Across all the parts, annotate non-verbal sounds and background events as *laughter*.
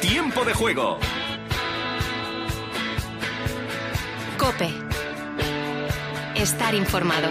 Tiempo de juego. Cope. Estar informado.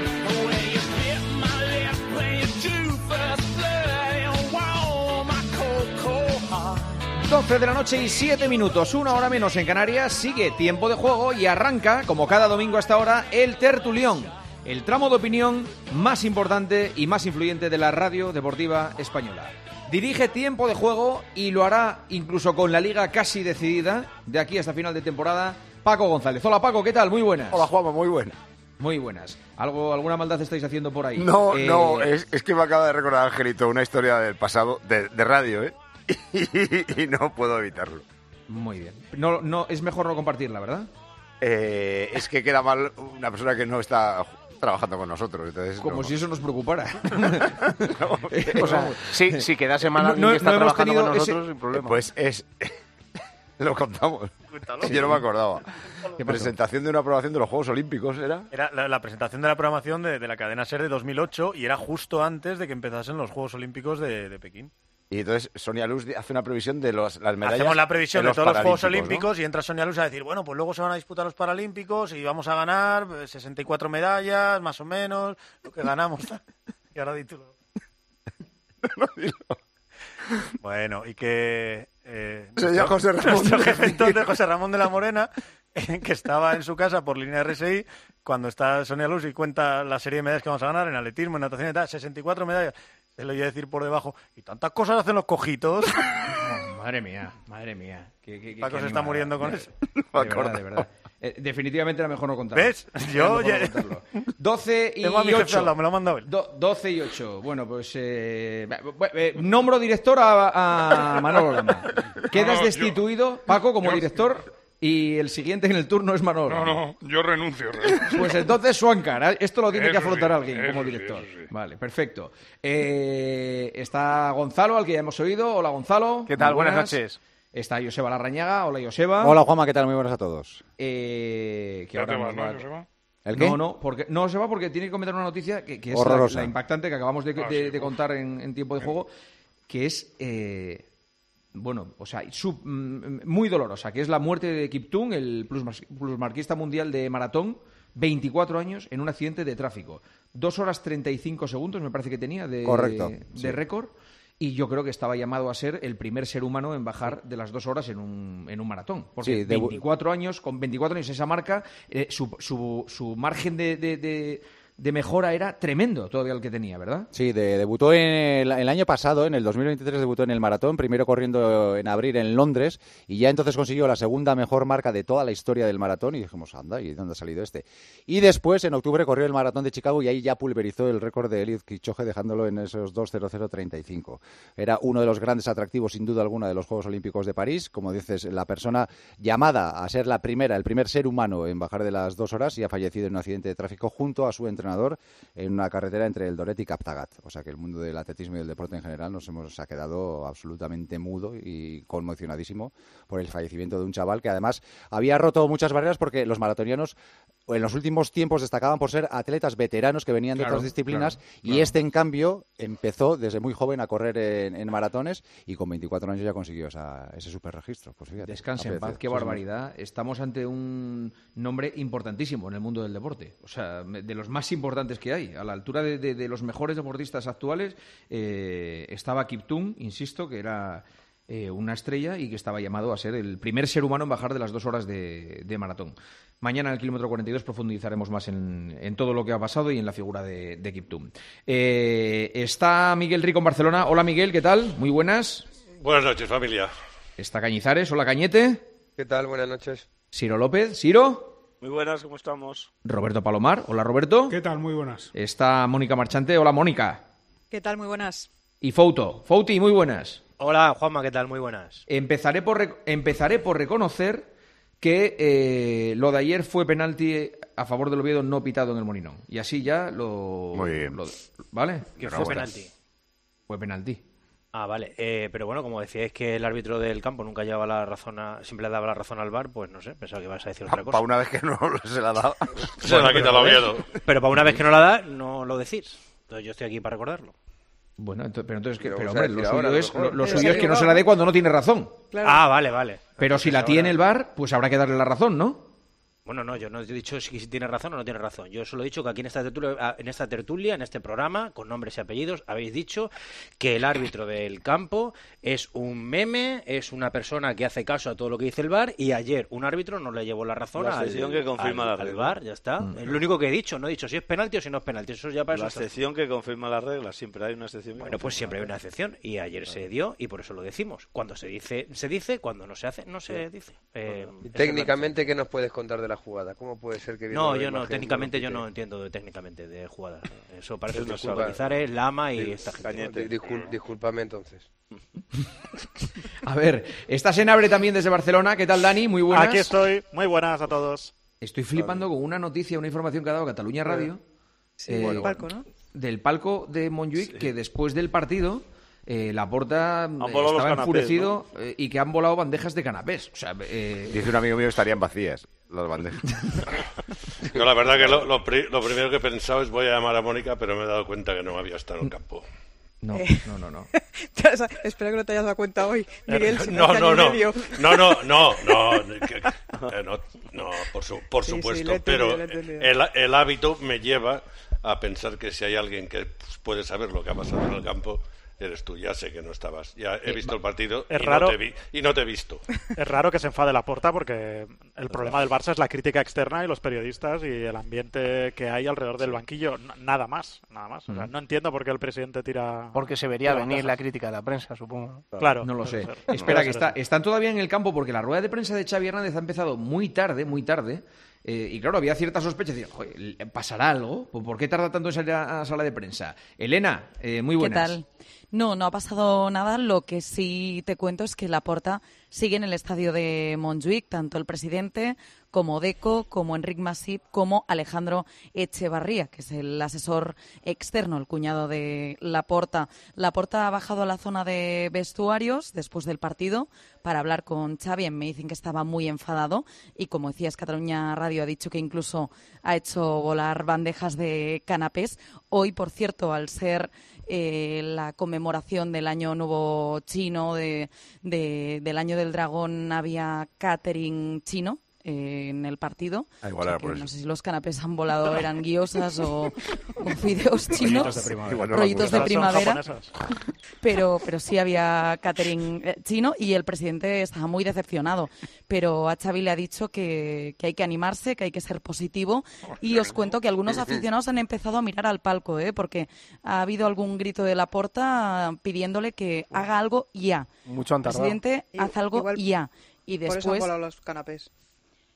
12 de la noche y 7 minutos, una hora menos en Canarias, sigue tiempo de juego y arranca, como cada domingo hasta ahora, el tertulión, el tramo de opinión más importante y más influyente de la radio deportiva española. Dirige tiempo de juego y lo hará incluso con la liga casi decidida, de aquí hasta final de temporada, Paco González. Hola Paco, ¿qué tal? Muy buenas. Hola Juanma, muy buena. Muy buenas. ¿Algo, ¿Alguna maldad estáis haciendo por ahí? No, Eh, no, es, es que me acaba de recordar Angelito una historia del pasado, de, de radio, ¿eh? *laughs* Y, no puedo evitarlo. Muy bien. No, no, es mejor no compartirla, ¿verdad? Eh, es que queda mal una persona que no está trabajando con nosotros. Entonces, Como no. si eso nos preocupara. *laughs* *laughs* O sea, Sí, si quedase mal No- alguien no- que está no hemos trabajando con ese- nosotros, sin problema. Pues es... *laughs* Lo contamos. Yo no me acordaba. Presentación de una aprobación de los Juegos Olímpicos, ¿era? Era la, la presentación de la programación de, de la cadena SER de 2008 y era justo antes de que empezasen los Juegos Olímpicos de, de Pekín. Y entonces Sonia Luz hace una previsión de los, las medallas. Hacemos la previsión de todos los Juegos. Olímpicos y entra Sonia Luz a decir, bueno, pues luego se van a disputar los Paralímpicos y vamos a ganar eh, 64 medallas, más o menos, lo que ganamos. *laughs* y ahora di tú lo- *laughs* Bueno, y que... Eh, Señor José Ramón nuestro jefe entonces, José Ramón de la Morena, eh, *laughs* que estaba en su casa por línea RSI, cuando está Sonia Luz y cuenta la serie de medallas que vamos a ganar en atletismo, en natación y tal, 64 medallas. Se lo oye decir por debajo, y tantas cosas hacen los cojitos. *laughs* Madre mía, madre mía. Qué- qué- qué- Paco qué se está muriendo con *laughs* De- eso. De verdad, de verdad. Eh, definitivamente era mejor no contarlo. ¿Ves? Yo no ya- contarlo. 12 y *laughs* Tengo a mi jefe 8. al lado, me lo ha mandado él. Do- 12 y 8. Bueno, pues eh, eh, nombro director a, a Manolo Lama. Quedas No, no, destituido, Paco, como yo- director, y el siguiente en el turno es Manolo. No, no, yo renuncio. renuncio. Pues entonces Suancar, esto lo tiene que Eso afrontar sí, alguien como sí, director. eso sí. Vale, perfecto. Eh, está Gonzalo, al que ya hemos oído. Hola, Gonzalo. ¿Qué tal? Muy Buenas noches. Está Joseba Larrañaga. Hola, Joseba. Hola Juanma, ¿qué tal? Muy buenas a todos. Eh, que Ya ahora te vas, ¿no, Joseba? ¿El qué? No, no, porque, no se va porque tiene que comentar una noticia que, que es la, la impactante que acabamos de, Ah, de- sí, de contar en, en tiempo de juego, que es, eh, bueno, o sea, sub- mm, muy dolorosa, que es la muerte de Kiptum, el plusmar- plusmarquista mundial de maratón, 24 años en un accidente de tráfico. Dos horas 35 segundos, me parece que tenía, de, Correcto, de sí. récord. Y yo creo que estaba llamado a ser el primer ser humano en bajar de las dos horas en un, en un maratón. Porque Sí, 24 años, con 24 años esa marca, eh, su, su, su margen de, de, de- mejora era tremendo todavía el que tenía, ¿verdad? Sí, de- debutó en el, el año pasado, en el 2023 debutó en el maratón, primero corriendo en abril en Londres y ya entonces consiguió la segunda mejor marca de toda la historia del maratón y dijimos, anda, ¿y dónde ha salido este? Y después, en octubre, corrió el maratón de Chicago y ahí ya pulverizó el récord de Eliud Kipchoge dejándolo en esos 2.0035. Era uno de los grandes atractivos, sin duda alguna, de los Juegos Olímpicos de París. Como dices, la persona llamada a ser la primera, el primer ser humano en bajar de las dos horas y ha fallecido en un accidente de tráfico junto a su entrenador en una carretera entre el Doret y Captagat. O sea que el mundo del atletismo y del deporte en general nos hemos ha quedado absolutamente mudo y conmocionadísimo por el fallecimiento de un chaval que además había roto muchas barreras porque los maratonianos en los últimos tiempos destacaban por ser atletas veteranos que venían de Claro, otras disciplinas claro, y este en cambio empezó desde muy joven a correr en, en maratones y con 24 años ya consiguió esa- ese super registro. Pues fíjate, Descanse en paz, qué barbaridad. Estamos ante un nombre importantísimo en el mundo del deporte. O sea, de los más importantes que hay. A la altura de, de- de los mejores deportistas actuales eh, estaba Kiptum, insisto, que era eh, una estrella y que estaba llamado a ser el primer ser humano en bajar de las dos horas de, de maratón. Mañana en el kilómetro 42 profundizaremos más en, en todo lo que ha pasado y en la figura de, de Kiptum. Eh, está Miguel Rico en Barcelona. Hola Miguel, ¿qué tal? Muy buenas. Buenas noches, familia. Está Cañizares, hola Cañete. ¿Qué tal? Buenas noches. Ciro López, Ciro. Muy buenas, ¿cómo estamos? Roberto Palomar, hola Roberto. ¿Qué tal? Muy buenas. Está Mónica Marchante, hola Mónica. ¿Qué tal? Muy buenas. Y Fouto, Fouti, muy buenas. Hola, Juanma, ¿qué tal? Muy buenas. Empezaré por, empezaré por reconocer que eh, lo de ayer fue penalti a favor del Oviedo no pitado en el Molinón. Y así ya lo... Muy bien. lo- ¿Vale? Que fue penalti. Fue penalti. Ah, vale. Eh, pero bueno, como decíais que el árbitro del campo nunca llevaba la razón, a- siempre le daba la razón al bar, pues no sé, pensaba que ibas a decir otra cosa. Para una vez que no se la *laughs* ha dado. Se la quita el Oviedo. Pero para una vez que no la da, no lo decís. Entonces yo estoy aquí para recordarlo. Bueno, ento- pero entonces. Lo pero hombre, lo ahora, suyo, es, mejor. lo, lo Pero suyo se es que no se la dé cuando no tiene razón. Claro. Ah, vale, vale. Pero si la tiene el bar, pues habrá que darle la razón, ¿no? Bueno, no, yo no he dicho si tiene razón o no tiene razón. Yo solo he dicho que aquí en esta, tertulia, en esta tertulia, en este programa, con nombres y apellidos, habéis dicho que el árbitro del campo es un meme, es una persona que hace caso a todo lo que dice el VAR y ayer un árbitro no le llevó la razón La al, sección que confirma al- la al regla. VAR, ya está. Es lo único que he dicho, no he dicho si es penalti o si no es penalti. Eso ya para eso La está. excepción que confirma las reglas, siempre hay una excepción. Bueno, pues siempre hay una excepción y ayer se dio y por eso lo decimos. Cuando se dice, se dice, cuando no se hace, no se dice. Eh, la Técnicamente, ¿qué nos puedes contar de la jugada? ¿Cómo puede ser que No, yo no, técnicamente yo no entiendo de, técnicamente de jugadas. Eso parece que. Culpabilizares, Lama y esta gente. Discúlpame entonces. *laughs* A ver, estás en Abre también desde Barcelona. ¿Qué tal, Dani? Muy buenas. Aquí estoy. Muy buenas a todos. Estoy flipando con una noticia, una información que ha dado Cataluña Radio. Sí, eh, palco, ¿no? Del palco de Montjuic, que después del partido, eh, la porta los estaba canapés, enfurecido eh, y que han volado bandejas de canapés. O sea, eh, Dice un amigo mío que estarían vacías las bandejas. *laughs* La verdad que lo, lo pri- lo primero que he pensado es voy a llamar a Mónica, pero me he dado cuenta que no había estado en el campo. no, Eh. no, no, no. *laughs* Espero que no te hayas dado cuenta hoy, Miguel. si No, no, no, medio. no, no, no, no, *laughs* que- eh, no, no, por, su- por Sí, supuesto, pero el, el hábito me lleva a pensar que si hay alguien que pues, puede saber lo que ha pasado en el campo, eres tú. Ya sé que no estabas, ya he visto el partido Es y, raro. No te vi, y no te he visto. *laughs* Es raro que se enfade la porta porque el problema del Barça es la crítica externa y los periodistas y el ambiente que hay alrededor del banquillo. Nada más, nada más. O sea, no entiendo por qué el presidente tira. Porque se vería venir la crítica de la prensa, supongo. Claro. No lo sé. Espera, que está, están todavía en el campo porque la rueda de prensa de Xavi Hernández ha empezado muy tarde, muy tarde. eh, y claro, había cierta sospecha. "Joder, ¿pasará algo? ¿Por qué tarda tanto en salir a la sala de prensa? Elena, eh, muy ¿Qué buenas. tal? No, no ha pasado nada. Lo que sí te cuento es que Laporta sigue en el estadio de Montjuic, tanto el presidente como Deco, como Enric Masip, como Alejandro Echevarría, que es el asesor externo, el cuñado de Laporta. Laporta ha bajado a la zona de vestuarios después del partido para hablar con Xavi. Me dicen que estaba muy enfadado y, como decías, Cataluña Radio ha dicho que incluso ha hecho volar bandejas de canapés. Hoy, por cierto, al ser eh, la conmemoración del Año Nuevo Chino, de, de- del Año del Dragón, había catering chino eh, en el partido. Ah, igual O sea era que por no sé si los canapés han volado, *laughs* eran guiosas o, o fideos chinos. Rollitos de primavera. Igual no me rollitos de primavera *laughs* pero, pero sí había catering eh, chino y el presidente estaba muy decepcionado. Pero a Xavi le ha dicho que, que hay que animarse, que hay que ser positivo. Y os cuento que algunos aficionados han empezado a mirar al palco, ¿eh? porque ha habido algún grito de la porta pidiéndole que haga algo ya. Mucho han tardado. Presidente, haz algo Igual ya. Y Por eso han después, volado los canapés.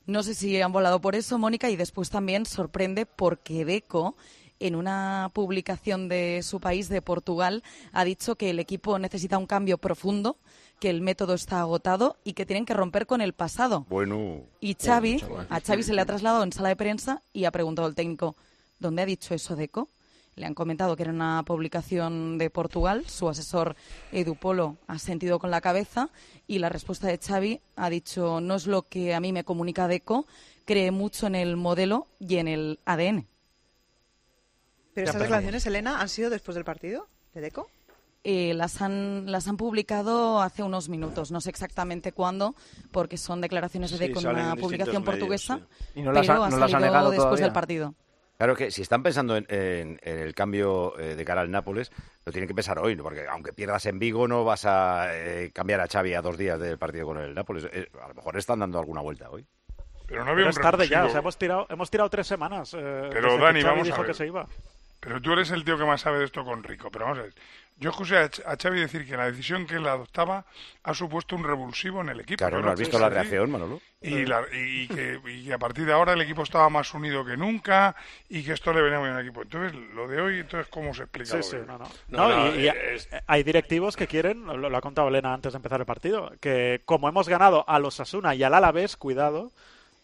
No sé si han volado por eso, Mónica, y después también sorprende porque Deco, en una publicación de su país, de Portugal, ha dicho que el equipo necesita un cambio profundo, que el método está agotado y que tienen que romper con el pasado. Bueno. Y Xavi, a Xavi se le ha trasladado en sala de prensa y ha preguntado al técnico, ¿dónde ha dicho eso Deco? Le han comentado que era una publicación de Portugal, su asesor Edu Polo ha sentido con la cabeza y la respuesta de Xavi ha dicho, no es lo que a mí me comunica Deco, cree mucho en el modelo y en el ADN. Pero empezamos. declaraciones, Elena, han sido después del partido de Deco. Eh, las, han, las han publicado hace unos minutos, no sé exactamente cuándo, porque son declaraciones de Sí, Deco en una publicación medios, portuguesa, sí. Y no las pero ha no las ha salido negado después todavía. del partido. Claro que si están pensando en, en- en el cambio eh, de cara al Nápoles, lo tienen que pensar hoy, ¿no? porque aunque pierdas en Vigo no vas a eh, cambiar a Xavi a dos días del partido con el Nápoles. Eh, a lo mejor están dando alguna vuelta hoy. Pero no había Pero un es tarde ya, revulsivo. o sea, hemos tirado, hemos tirado tres semanas. eh, Pero, desde que Dani, Xavi vamos a ver. que se iba. pero tú eres el tío que más sabe de esto con Rico. Pero vamos a ver, yo escuché a, Xavi decir que la decisión que él adoptaba ha supuesto un revulsivo en el equipo. Claro, ¿no has visto la reacción, Manolo? Y, la- y que, y que a partir de ahora el equipo estaba más unido que nunca y que esto le venía muy bien al equipo. Entonces, lo de hoy, entonces ¿cómo se explica? Sí, sí, no, no. No, No, no, y, y es- hay directivos que quieren, lo, lo ha contado Elena antes de empezar el partido, que como hemos ganado a los Asuna y al Alavés, cuidado,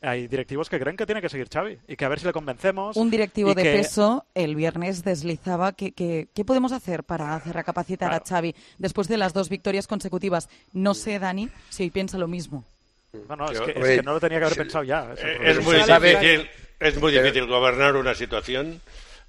hay directivos que creen que tiene que seguir Xavi y que a ver si le convencemos. Un directivo de que- peso el viernes deslizaba que, que- ¿qué podemos hacer para hacer recapacitar a Xavi después de las dos victorias consecutivas? No sé, Dani, si hoy piensa lo mismo. No, no, es que, es Hombre, que no lo tenía que haber sí. pensado ya. Eh. Es muy difícil, es muy Pero- difícil gobernar una situación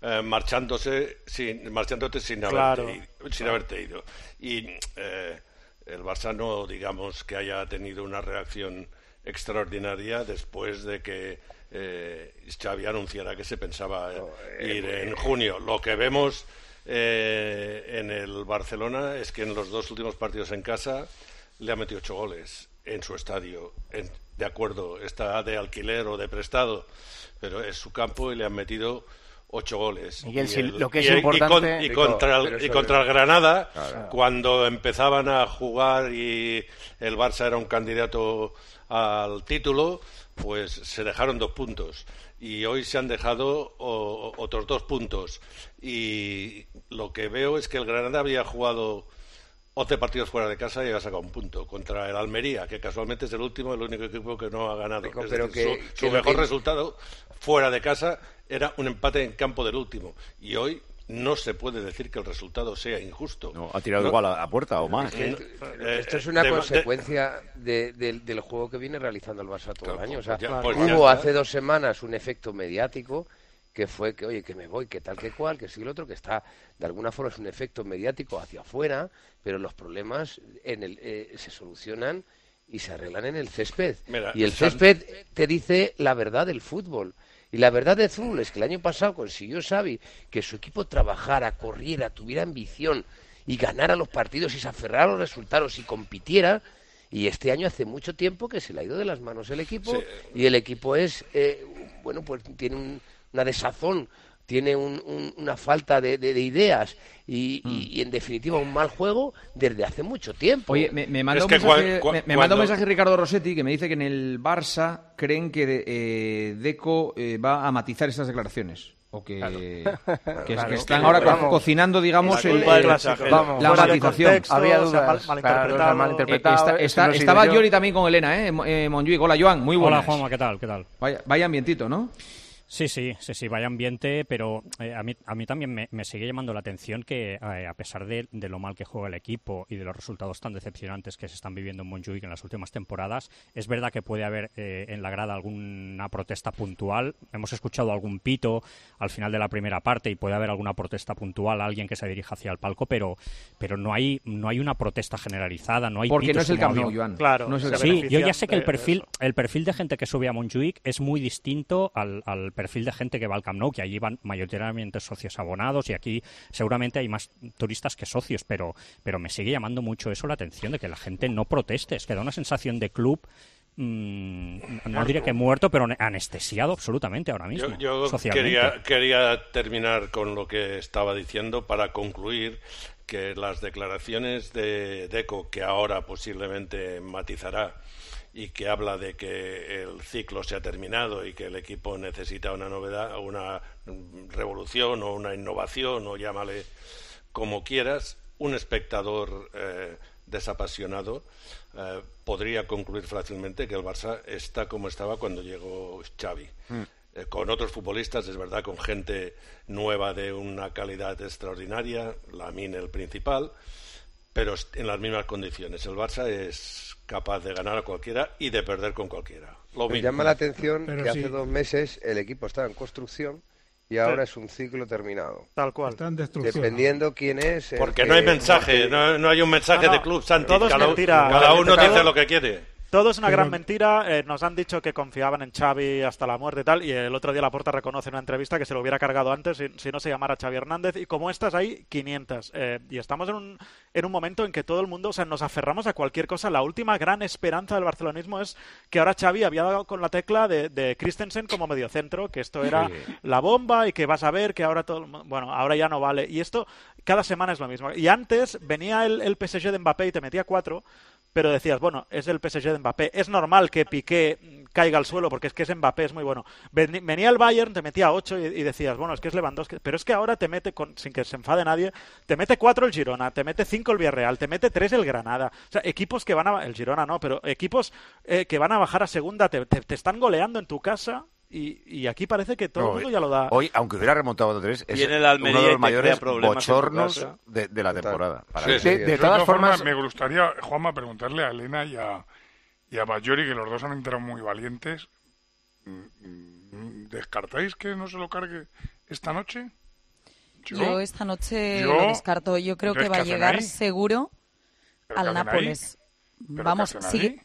eh, marchándose sin, marchándote sin haberte, Claro. ido, sin haberte ido. Y eh, el Barça no, digamos, que haya tenido una reacción extraordinaria después de que eh, Xavi anunciara que se pensaba eh, ir en junio. Lo que vemos eh, en el Barcelona es que en los dos últimos partidos en casa le ha metido ocho goles en su estadio. En- de acuerdo, está de alquiler o de prestado, pero es su campo y le han metido ocho goles. Miguel, Y el- lo que es y y importante- con- y Rico, contra el, y contra el Granada, Claro. cuando empezaban a jugar y el Barça era un candidato al título, pues se dejaron dos puntos. Y hoy se han dejado o- otros dos puntos. Y lo que veo es que el Granada había jugado 11 partidos fuera de casa y había sacado un punto contra el Almería, que casualmente es el último, el único equipo que no ha ganado. Es pero decir, que- su, mejor que- resultado fuera de casa era un empate en campo del último. Y hoy no se puede decir que el resultado sea injusto. No, ha tirado No. igual a, a puerta o más. Eh, Pero Esto es una de- de- consecuencia de- del- del juego que viene realizando el Barça todo Claro, el año. O pues sea, ya- pues hubo hace dos semanas un efecto mediático que fue que, oye, que me voy, que tal, que cual, que sí, el otro, que está, de alguna forma es un efecto mediático hacia afuera, pero los problemas en el, eh, se solucionan y se arreglan en el césped. Mira, y el césped te dice la verdad del fútbol. Y la verdad del fútbol es que el año pasado consiguió Xavi que su equipo trabajara, corriera, tuviera ambición y ganara los partidos y se aferrara a los resultados y compitiera. Y este año hace mucho tiempo que se le ha ido de las manos el equipo Sí. y el equipo es, eh, bueno, pues tiene un- una desazón, tiene un- un- una falta de, de- de ideas y, y- y, en definitiva un mal juego desde hace mucho tiempo. Oye, me, me manda un mensaje, me, me manda un mensaje Ricardo Rossetti que me dice que en el Barça creen que de- eh, Deco eh, va a matizar estas declaraciones. O que, que- *laughs* que Claro. están Que- ahora co- vamos. cocinando, digamos, La el- el- es la, matización. Había dudas, mal- claro, malinterpretado. Eh, he sido estaba yo. Yori también con Elena, ¿eh? Eh, Monjuic. Hola, Joan, muy buenas. Hola, Juanma, ¿qué tal? ¿Qué tal? Vaya, vaya ambientito, ¿no? Sí, sí, sí, sí, vaya ambiente, pero eh, a, mí, a mí también me, me sigue llamando la atención que eh, a pesar de, de lo mal que juega el equipo y de los resultados tan decepcionantes que se están viviendo en Montjuic en las últimas temporadas, es verdad que puede haber eh, en la grada alguna protesta puntual. Hemos escuchado algún pito al final de la primera parte y puede haber alguna protesta puntual, alguien que se dirija hacia el palco, pero, pero no hay no hay una protesta generalizada, no hay Porque no es el había- Joan. Claro, No es el sí, yo ya sé que el perfil el perfil de gente que sube a Montjuic es muy distinto al, al perfil de gente que va al Camp Nou, que allí van mayoritariamente socios abonados y aquí seguramente hay más turistas que socios, pero, pero me sigue llamando mucho eso la atención de que la gente no proteste, es que da una sensación de club mm, no diré que muerto, pero anestesiado absolutamente ahora mismo. Yo, yo quería, quería terminar con lo que estaba diciendo para concluir que las declaraciones de Deco, que ahora posiblemente matizará y que habla de que el ciclo se ha terminado y que el equipo necesita una novedad, una revolución o una innovación o llámale como quieras, un espectador eh, desapasionado eh, podría concluir fácilmente que el Barça está como estaba cuando llegó Xavi. Eh, con otros futbolistas, es verdad, con gente nueva de una calidad extraordinaria, Lamine el principal, pero en las mismas condiciones. El Barça es capaz de ganar a cualquiera y de perder con cualquiera. Lo Me mismo. llama la atención Pero que sí. hace dos meses el equipo estaba en construcción y ahora es un ciclo terminado. Tal cual. Está en destrucción. Dependiendo quién es. el Porque que- no hay mensaje, porque- no, no hay un mensaje No, no, de club, Santi. todo es cada, mentira. cada uno dice lo que quiere. Todo es una gran mentira. Eh, nos han dicho que confiaban en Xavi hasta la muerte y tal. Y el otro día Laporta reconoce en una entrevista que se lo hubiera cargado antes si, no se llamara Xavi Hernández. Y como estas hay 500. Eh, y estamos en un, en un momento en que todo el mundo, o sea, nos aferramos a cualquier cosa. La última gran esperanza del barcelonismo es que ahora Xavi había dado con la tecla de, Christensen como mediocentro, que esto era la bomba y que vas a ver que ahora todo... Bueno, ahora ya no vale. Y esto cada semana es lo mismo. Y antes venía el, el PSG de Mbappé y te metía cuatro pero decías, bueno, es el PSG de Mbappé. Es normal que Piqué caiga al suelo porque es que es Mbappé, es muy bueno. Venía el Bayern, te metía 8 y, decías, bueno, es que es Lewandowski. Pero es que ahora te mete, con, sin que se enfade nadie, te mete 4 el Girona, te mete 5 el Villarreal, te mete 3 el Granada. O sea, equipos que van a... El Girona no, pero equipos eh, que van a bajar a segunda te están goleando en tu casa y, y, aquí parece que todo el mundo ya lo da. Hoy, aunque hubiera remontado a 3, es el Almería uno de los mayores bochornos de, la temporada. Para de, todas, formas, me gustaría, Juanma, preguntarle a Elena y a, y a Bayori, que los dos han entrado muy valientes. ¿Descartáis que no se lo cargue esta noche? Yo, esta noche yo, descarto. Yo creo que va a llegar seguro al Nápoles. Vamos, sí.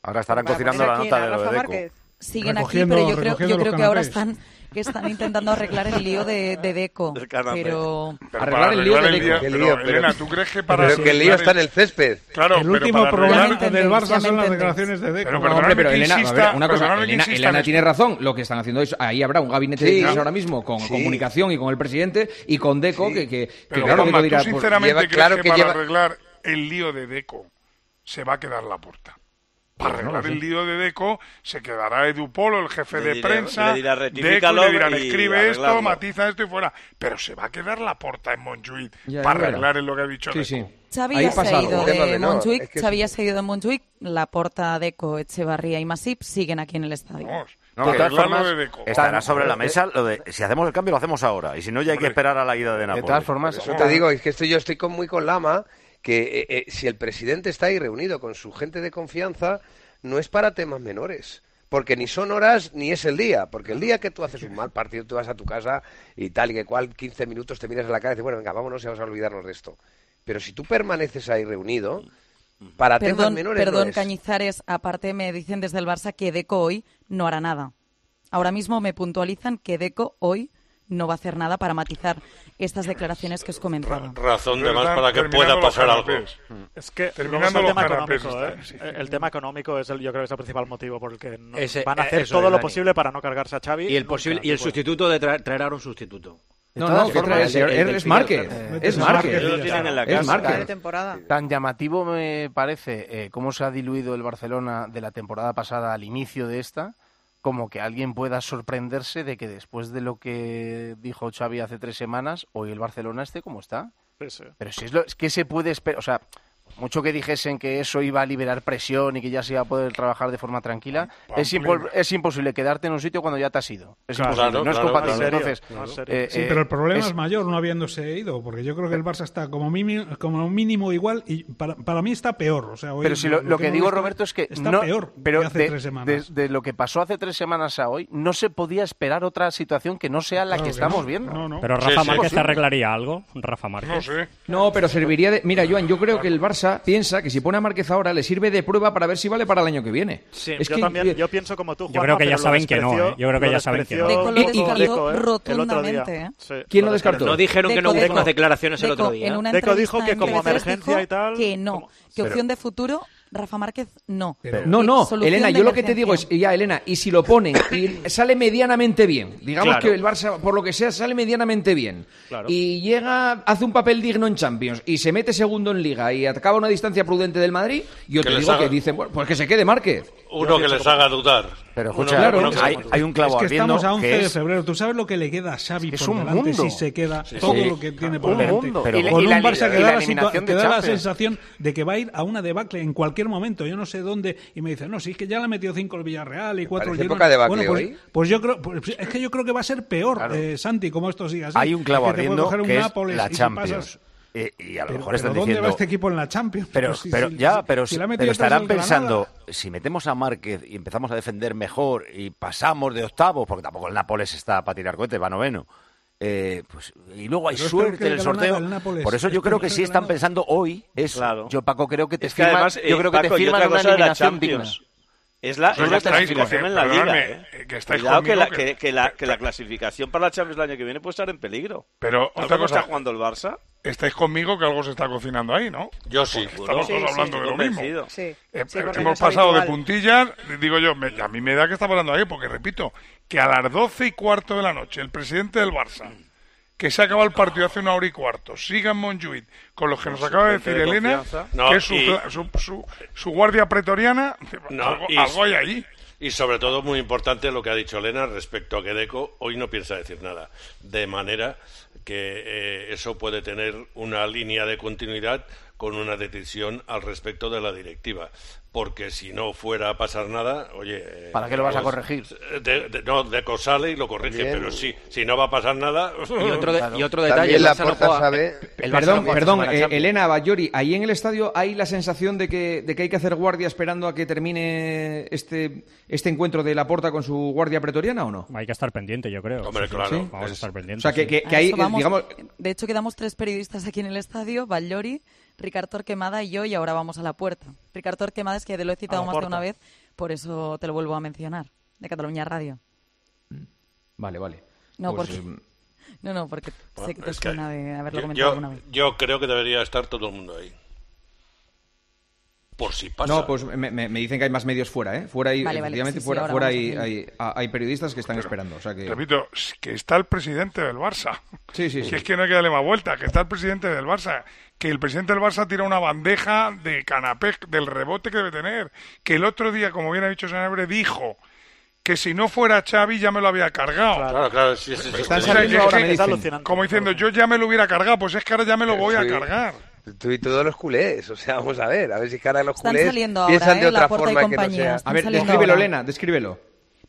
Ahora estarán cocinando la nota de lo de siguen aquí, pero yo creo, yo creo que ahora están que están intentando arreglar el lío de, de Deco. Pero... pero arreglar el lío de Deco. Día, ¿Qué lío, pero, Elena, ¿tú crees que para... Pero que el lío está en el césped. Claro, el último pero problema del Barça son las declaraciones de Deco. Pero, hombre, pero Elena, insista, ver, una cosa, Elena, Elena, tiene razón. Lo que están haciendo es... Ahí habrá un gabinete sí, de crisis ahora mismo con sí. comunicación y con el presidente y con Deco sí. que... que, pero que claro, Juanma, que dirá, tú pues, sinceramente lleva, crees claro que, para lleva... arreglar el lío de Deco se va a quedar la puerta para pues arreglar el lío de Deco se quedará Edu Polo, el jefe le de diré, prensa, le dirá, Deco le dirán, escribe esto, matiza esto y fuera. Pero se va a quedar la porta en Montjuic ya, para arreglar es lo que ha dicho sí, Deco. Sí. Xavi Ahí ha ido de Montjuic, es que Xavi sí. ha ido de Montjuic, la porta Deco, Echevarría y Masip siguen aquí en el estadio. Vamos. No, de todas formas, de Deco. estará sobre la eh, mesa lo de si hacemos el cambio lo hacemos ahora y si no ya hay que esperar a la ida de Napoli. De todas formas, te digo, es que estoy, yo estoy con, muy con Lama que eh, eh, si el presidente está ahí reunido con su gente de confianza, no es para temas menores. Porque ni son horas ni es el día. Porque el día que tú haces un mal partido, tú vas a tu casa y tal y que cual, 15 minutos te miras a la cara y dices, bueno, venga, vámonos y vamos a olvidarnos de esto. Pero si tú permaneces ahí reunido, para temas menores. Perdón. Cañizares, aparte me dicen desde el Barça que Deco hoy no hará nada. Ahora mismo me puntualizan que Deco hoy no va a hacer nada para matizar estas declaraciones que os comentaba. Razón de más para que pueda pasar algo. Mm. Es que terminando ¿eh? el tema económico, el tema económico es el, yo creo que es el principal motivo por el que van a eh, hacer todo lo posible para no cargarse a Xavi. Y el posible y el sustituto de traer, traer un sustituto. No, no, formas, es Márquez. Es Márquez. Es Márquez. Tan llamativo me parece eh, cómo se ha diluido el Barcelona de la temporada pasada al inicio de esta como que alguien pueda sorprenderse de que después de lo que dijo Xavi hace tres semanas, hoy el Barcelona esté como está. Sí. Pero si es, lo, que se puede esperar, mucho que dijesen que eso iba a liberar presión y que ya se iba a poder trabajar de forma tranquila, es, impo es, imposible quedarte en un sitio cuando ya te has ido. Es imposible, no es compatible. Claro, Entonces, eh, sí, eh, pero el problema es... mayor no habiéndose ido, porque yo creo que el Barça está como mínimo, como mínimo igual y para, para mí está peor. O sea, hoy pero si lo, que, digo, Roberto, es que está peor pero que hace tres semanas. De, de, lo que pasó hace tres semanas a hoy, no se podía esperar otra situación que no sea la que, estamos viendo. Pero Rafa sí, Márquez sí, arreglaría algo, Rafa Márquez. No, sé. no, pero serviría de... Mira, Joan, yo creo que el Barça Barça piensa que si pone a Márquez ahora le sirve de prueba para ver si vale para el año que viene. Sí, es yo que, también, yo pienso como tú, Juanma, Yo creo que ya saben que no, ¿eh? Yo creo que ya saben que no. Deco ¿eh? ¿eh? lo descartó rotundamente, ¿eh? ¿Quién lo descartó? No dijeron Deco, que no hubo unas declaraciones Deco, el otro día. En una Deco dijo que como emergencia y tal... Que no, que opción de futuro Rafa Márquez no. No, no, Elena, yo lo que te digo es, ya Elena, y si lo pone y sale medianamente bien, digamos que el Barça, por lo que sea, sale medianamente bien, claro. y llega, hace un papel digno en Champions, y se mete segundo en Liga, y acaba una distancia prudente del Madrid, yo te digo que dicen, bueno, pues que se quede Márquez. Uno que les haga dudar. Pero escucha, bueno, claro, hay, hay, un clavo Es que estamos a 11 de febrero. ¿Tú sabes lo que le queda a Xavi es que es por delante mundo. si se queda sí, todo sí. lo que tiene por un delante? Mundo. Pero con y un la, Barça que da, la, que da la, sensación de que va a ir a una debacle en cualquier momento. Yo no sé dónde. Y me dicen, no, si es que ya le ha metido 5 el Villarreal y 4 el Girona. Debacle bueno, pues, hoy? pues yo creo, pues, es que yo creo que va a ser peor, claro. eh, Santi, como esto siga así. Hay un clavo ardiendo que, que es la Champions. Y a lo mejor están diciendo. Este equipo en la Champions? Pero, pero, si, ya, pero, estarán pensando, si metemos a Márquez y empezamos a defender mejor y pasamos de octavos, porque tampoco el Nápoles está para tirar cohetes, va noveno. Eh, pues, y luego hay suerte en el sorteo. Por eso yo creo que sí están pensando hoy eso. Yo, Paco, creo que te es firman, yo creo que Paco, te firman una eliminación digna. Es la, es clasificación en la liga. ¿eh? que estáis Cuidado que la, que- la, que la clasificación para la Champions el año que viene puede estar en peligro. Pero otra cosa- está jugando el Barça. Estáis conmigo que algo se está cocinando ahí, ¿no? Yo sí. Porque Estamos Sí, todos sí, hablando de lo mismo. Sí, Eh, sí, hemos pasado de puntillas, digo yo, me- a mí me da que está pasando ahí, porque repito, que a las doce y cuarto de la noche el presidente del Barça, que se acaba el partido hace una hora y cuarto, siga en Montjuic con los que nos acaba de decir de Elena. No, que es su, y- su, su- su guardia pretoriana, No, algo, y- algo hay allí. Y sobre todo, muy importante lo que ha dicho Elena respecto a que Deco hoy no piensa decir nada. De manera que eh, eso puede tener una línea de continuidad con una decisión al respecto de la directiva. Porque si no fuera a pasar nada, oye. eh, ¿Para qué lo vas a pues, corregir? de- de- no, Deco sale y lo corrige, pero sí, si no va a pasar nada. Y *laughs* otro, de- y otro detalle, el la no juega- sabe- el Barça no Perdón, juega perdón, eh. Elena Bayori, ahí en el estadio hay la sensación de que, de que hay que hacer guardia esperando a que termine este, este encuentro de Laporta con su guardia pretoriana o no? Hay que estar pendiente, yo creo. Hombre, Sí, claro. sí, Vamos a Es- estar pendientes. O sea, que, sí. que, que A ahí, eso vamos. digamos, De hecho, quedamos tres periodistas aquí en el estadio, Vallori, Ricard Torquemada y yo, y ahora vamos a la puerta. Ricard Torquemada es que te lo he citado más de una vez, por eso te lo vuelvo a mencionar, de Cataluña Radio. Vale, vale. No, Pues, porque... em, *laughs* No, no, porque Bueno, sé que te que suena de haberlo comentado yo- alguna vez. yo creo que debería estar todo el mundo ahí. Por si pasa. No, pues me, me- me dicen que hay más medios fuera, ¿eh? Fuera hay, Vale, vale, efectivamente, sí, sí, fuera, fuera hay, haciendo. hay, periodistas que están esperando. O sea que... Repito, que está el presidente del Barça. Sí, sí, Que sí. es que no hay que darle más vuelta, que está el presidente del Barça. Que el presidente del Barça tira una bandeja de canapé del rebote que debe tener. Que el otro día, como bien ha dicho Senabre, dijo que si no fuera Xavi ya me lo había cargado. Claro, claro, sí, sí, sí, Están Es ahora, me dicen. Como diciendo, yo ya me lo hubiera cargado, pues es que ahora ya me lo voy a cargar. Tú y todos los culés, o sea, vamos a ver, a ver si cara los Están culés saliendo ahora, piensan de ¿eh? otra Laporta y forma que no sea. A ver, descríbelo, ahora. Elena, descríbelo.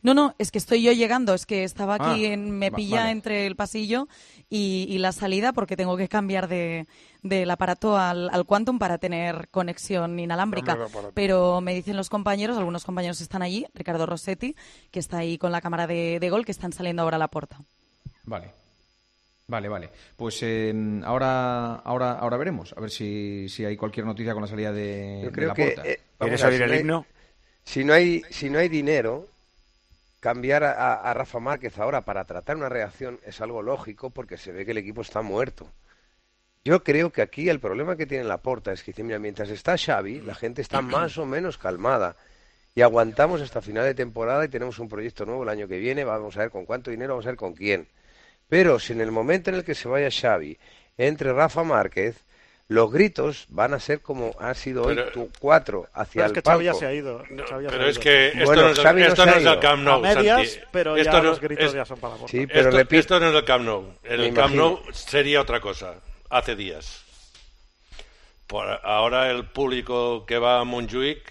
No, no, es que estoy yo llegando, es que estaba aquí, Ah, en, me pilla vale. entre el pasillo y, y la salida porque tengo que cambiar de, del aparato al, al Quantum para tener conexión inalámbrica. Pero me dicen los compañeros, algunos compañeros están allí, Ricardo Rossetti, que está ahí con la cámara de, de gol, que están saliendo ahora a la puerta. Vale. Vale, vale. Pues eh, ahora, ahora, ahora veremos. A ver si, si hay cualquier noticia con la salida de, Yo de creo la que Porta. eh, ¿Quieres oír si el no hay- himno? Si no hay, si no hay dinero, cambiar a, a- a Rafa Márquez ahora para tratar una reacción es algo lógico porque se ve que el equipo está muerto. Yo creo que aquí el problema que tiene la porta es que dice, mira, mientras está Xavi, la gente está más o menos calmada y aguantamos hasta final de temporada y tenemos un proyecto nuevo el año que viene, vamos a ver con cuánto dinero, vamos a ver con quién. Pero si en el momento en el que se vaya Xavi entre Rafa Márquez, los gritos van a ser como han sido hoy Pero- tu- cuatro hacia Pero es el que Xavi ya palco. se ha ido. No, pero ha es que esto Bueno, no es, el- esto no ha es el. Camp Nou, A medias, Santi. pero Esto ya no los es- gritos es- ya son para la puerta. Sí, pero esto, repito- esto no es el Camp Nou. El Camp. Nou sería otra cosa, hace días. Por ahora el público que va a Montjuic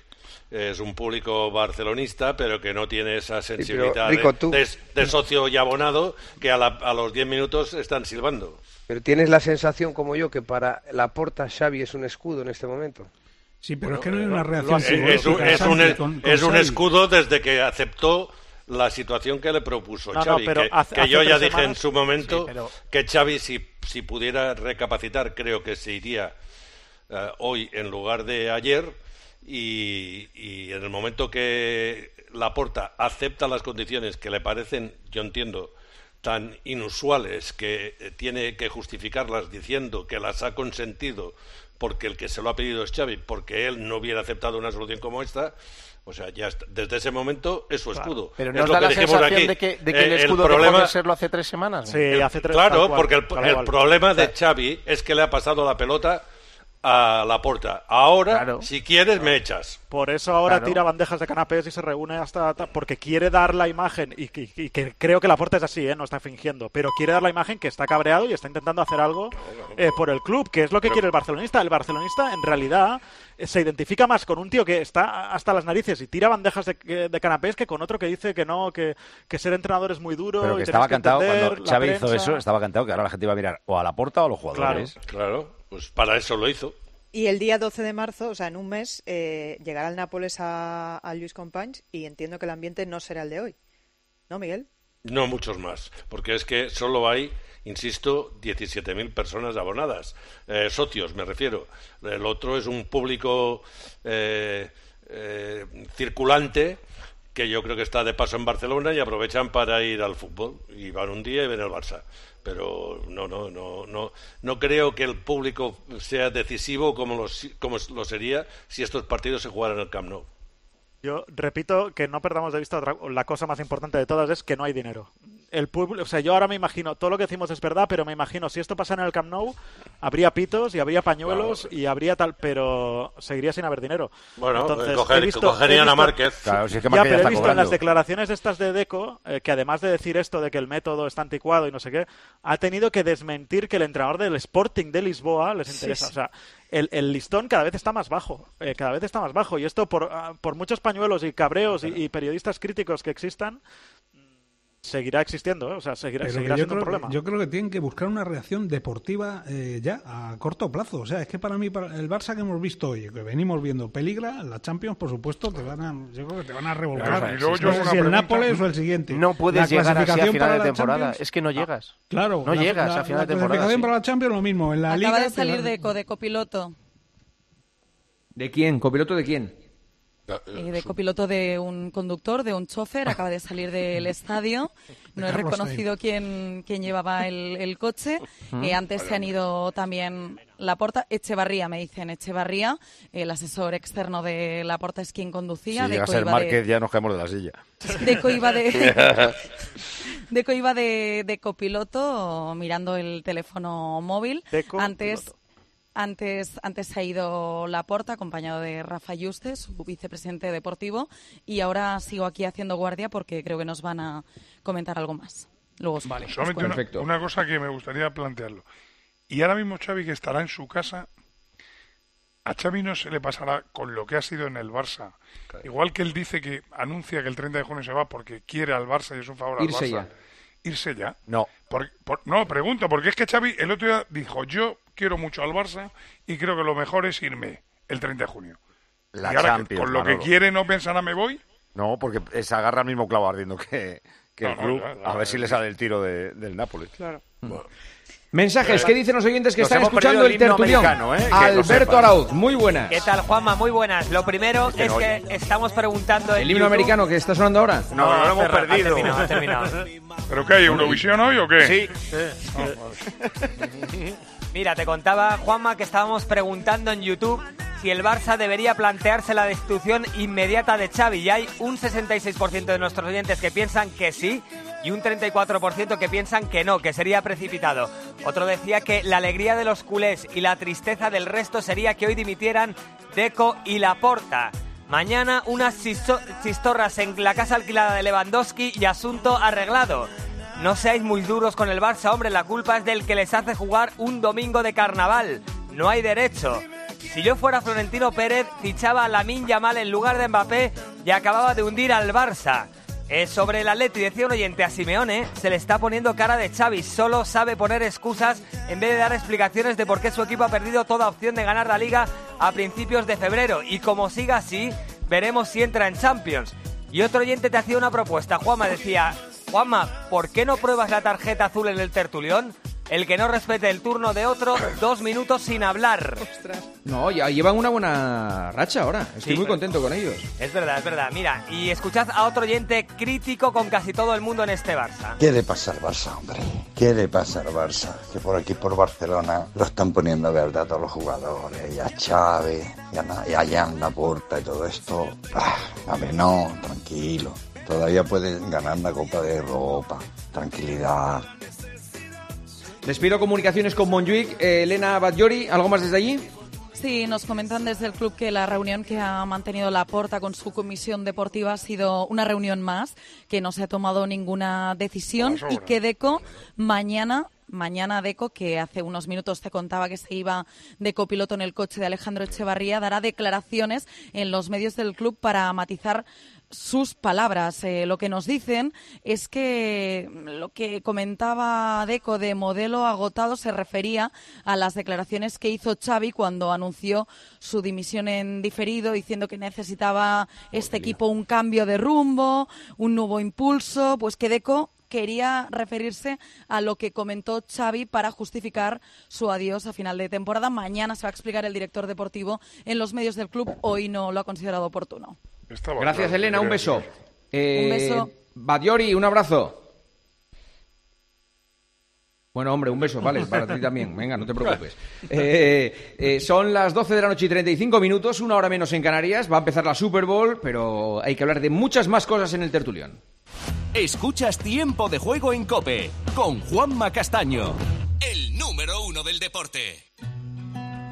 es un público barcelonista, pero que no tiene esa sensibilidad de- Rico, tú- de, de socio y abonado que a, la- a los 10 minutos están silbando. Pero tienes la sensación como yo que para la porta Xavi es un escudo en este momento. Sí, pero es que no hay Eh, una lo- reacción es, es un, es un- Santi, con- con es un escudo desde que aceptó la situación que le propuso No, no, Xavi, pero que, hace- que hace yo ya dije en su momento Sí, pero- que Xavi si, si pudiera recapacitar creo que se iría eh, hoy en lugar de ayer y, y en el momento que Laporta acepta las condiciones que le parecen, yo entiendo, tan inusuales que eh, tiene que justificarlas diciendo que las ha consentido porque el que se lo ha pedido es Xavi, porque él no hubiera aceptado una solución como esta, o sea, ya está- desde ese momento es su escudo. Pero Es ¿no da que la sensación aquí. de que, de que el Eh, escudo dejó problema- de serlo hace tres semanas? ¿no? Sí, el- hace tres claro, porque el, el problema de Xavi es que le ha pasado la pelota a la puerta. Ahora, Claro. si quieres, me echas. Por eso ahora Claro. tira bandejas de canapés y se reúne hasta porque quiere dar la imagen y, que- y que creo que la puerta es así, ¿eh? no está fingiendo, pero quiere dar la imagen que está cabreado y está intentando hacer algo eh, por el club, que es lo que quiere el barcelonista. El barcelonista en realidad eh, se identifica más con un tío que está hasta las narices y tira bandejas de, de canapés que con otro que dice que no, que, que ser entrenador es muy duro. Pero y que estaba que cantado, cuando Xavi hizo eso, estaba cantado que ahora la gente iba a mirar o a la porta o a los jugadores. Claro, pues para eso lo hizo. Y el día 12 de marzo, o sea, en un mes, eh, llegará el Nápoles a, a Luis Companys y entiendo que el ambiente no será el de hoy. ¿No, Miguel? No muchos más, porque es que solo hay, insisto, 17.000 personas abonadas, eh, socios me refiero. El otro es un público eh, eh, circulante que yo creo que está de paso en Barcelona y aprovechan para ir al fútbol y van un día y ven el Barça. Pero no, no, no, no, no creo que el público sea decisivo como lo, como lo sería si estos partidos se jugaran en el Camp Nou. Yo repito que no perdamos de vista otra, la cosa más importante de todas es que no hay dinero. El público, o sea, yo ahora me imagino, todo lo que decimos es verdad, pero me imagino, si esto pasa en el Camp Nou, habría pitos y habría pañuelos y habría tal, pero seguiría sin haber dinero. Bueno, Entonces, eh, coger- he visto- cogerían a visto- Márquez. Claro, si es que ya, Márquez ya pero he está visto en las declaraciones estas de Deco eh, que además de decir esto de que el método está anticuado y no sé qué, ha tenido que desmentir que el entrenador del Sporting de Lisboa les interesa. sí. O sea, el, el listón cada vez está más bajo, eh, cada vez está más bajo. Y esto por, ah, por muchos pañuelos y cabreos y, y periodistas críticos que existan, seguirá existiendo, ¿eh? o sea, seguirá, seguirá siendo un problema. que- yo creo que tienen que buscar una reacción deportiva eh, ya a corto plazo. O sea, es que para mí para el Barça que hemos visto hoy, que venimos viendo, peligra, la Champions, por supuesto, te van a, yo creo que te van a revolcar. Claro, no sé si el. Nápoles o el siguiente. No puedes La llegar así a final para de la temporada. Champions- Es que no llegas. Claro, No la- llegas la- a final la de temporada. clasificación sí. para la Champions lo mismo. En la Acaba Liga de salir de eco de copiloto. ¿De quién? ¿Copiloto de quién? Eh, de copiloto de un conductor, de un chofer, acaba de salir del *laughs* estadio. No he reconocido quién, quién llevaba el, el coche. Eh, antes se han ido también Laporta, Echevarría, me dicen Echevarría, el asesor externo de Laporta es quien conducía. Si a ser de- Márquez, ya nos caemos de la silla. Deco *laughs* iba de, Deco iba *laughs* de, de copiloto mirando el teléfono móvil. Deco, antes, piloto. Antes, antes se ha ido Laporta, acompañado de Rafa Yuste, su vicepresidente deportivo, y ahora sigo aquí haciendo guardia porque creo que nos van a comentar algo más. Luego os- os Solamente una, una cosa que me gustaría plantearlo. Y ahora mismo Xavi, que estará en su casa, a Xavi no se le pasará con lo que ha sido en el Barça. Igual que él dice que anuncia que el 30 de junio se va porque quiere al Barça y es un favor Irse al Barça. ya. Irse ya. No. Por- por- no, pregunto, porque es que Xavi el otro día dijo, yo quiero mucho al Barça y creo que lo mejor es irme el 30 de junio. La y ahora que Champions, con lo que Manolo. quiere no pensará me voy. No, porque se agarra al mismo clavo ardiendo que, que el No, no, club. ya, ya, a ver si le sale el tiro de- del Nápoles. Claro. Mensajes, ¿qué dicen los oyentes que Nos están escuchando perdido el el tertulión? americano, ¿eh? Que Alberto. Arauz, muy buenas. ¿Qué tal, Juanma? Muy buenas. Lo primero que es no que estamos preguntando en ¿El himno YouTube- americano que está sonando ahora? No, no, lo hemos cerrado, ha perdido. terminado, ha terminado. ¿Pero qué hay, Eurovisión hoy o qué? Sí. *laughs* Mira, te contaba, Juanma, que estábamos preguntando en YouTube si el Barça debería plantearse la destitución inmediata de Xavi. Y hay un 66% de nuestros oyentes que piensan que sí y un 34% que piensan que no, que sería precipitado. Otro decía que la alegría de los culés y la tristeza del resto sería que hoy dimitieran Deco y Laporta. Mañana unas chisto- chistorras en la casa alquilada de Lewandowski y asunto arreglado. No seáis muy duros con el Barça, hombre, la culpa es del que les hace jugar un domingo de carnaval. No hay derecho. Si yo fuera Florentino Pérez, fichaba a Lamin Yamal en lugar de Mbappé y acababa de hundir al Barça. Sobre el Atleti, decía un oyente a Simeone, se le está poniendo cara de Xavi, solo sabe poner excusas en vez de dar explicaciones de por qué su equipo ha perdido toda opción de ganar la liga a principios de febrero. Y como siga así, veremos si entra en Champions. Y otro oyente te hacía una propuesta, Juanma decía, Juanma, ¿por qué no pruebas la tarjeta azul en el tertulión? El que no respete el turno de otro, dos minutos sin hablar. No, ya llevan una buena racha ahora. Estoy Sí. muy contento con ellos. Es verdad, es verdad. Mira, y escuchad a otro oyente crítico con casi todo el mundo en este Barça. ¿Qué le pasa al Barça, hombre? ¿Qué le pasa al Barça? Que por aquí, por Barcelona, lo están poniendo a verdad todos los jugadores, y a Chávez, y a, y a Jan Laporta y todo esto. Ah, hombre, no, tranquilo. Todavía pueden ganar la Copa de Europa. Tranquilidad. Despido comunicaciones con Monjuic. Eh, Elena Badjori, ¿algo más desde allí? Sí, nos comentan desde el club que la reunión que ha mantenido la Porta con su comisión deportiva ha sido una reunión más, que no se ha tomado ninguna decisión y que Deco mañana Mañana Deco, que hace unos minutos te contaba que se iba de copiloto en el coche de Alejandro Echevarría, dará declaraciones en los medios del club para matizar sus palabras. Eh, lo que nos dicen es que lo que comentaba Deco de modelo agotado se refería a las declaraciones que hizo Xavi cuando anunció su dimisión en diferido, diciendo que necesitaba este equipo un cambio de rumbo, un nuevo impulso, pues que Deco quería referirse a lo que comentó Xavi para justificar su adiós a final de temporada. Mañana se va a explicar el director deportivo en los medios del club. Hoy no lo ha considerado oportuno. Gracias, Elena. Un beso. Eh, Un beso. Badiori, un abrazo. Bueno, hombre, un beso, vale, *laughs* para ti también. Venga, no te preocupes. *laughs* Eh, eh, son las 12 de la noche y 35 minutos, una hora menos en Canarias. Va a empezar la Super Bowl, pero hay que hablar de muchas más cosas en el tertulión. Escuchas Tiempo de Juego en Cope con Juanma Castaño, el número uno del deporte.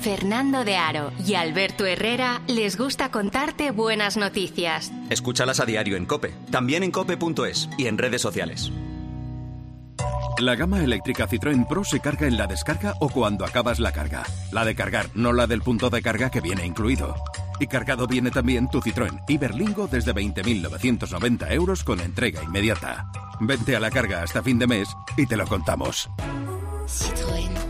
Fernando de Aro y Alberto Herrera les gusta contarte buenas noticias. Escúchalas a diario en Cope, también en cope.es y en redes sociales. La gama eléctrica Citroën Pro se carga en la descarga o cuando acabas la carga. La de cargar, no la del punto de carga que viene incluido. Y cargado viene también tu Citroën Iberlingo desde 20.990 euros con entrega inmediata. Vente a la carga hasta fin de mes y te lo contamos. Citroën.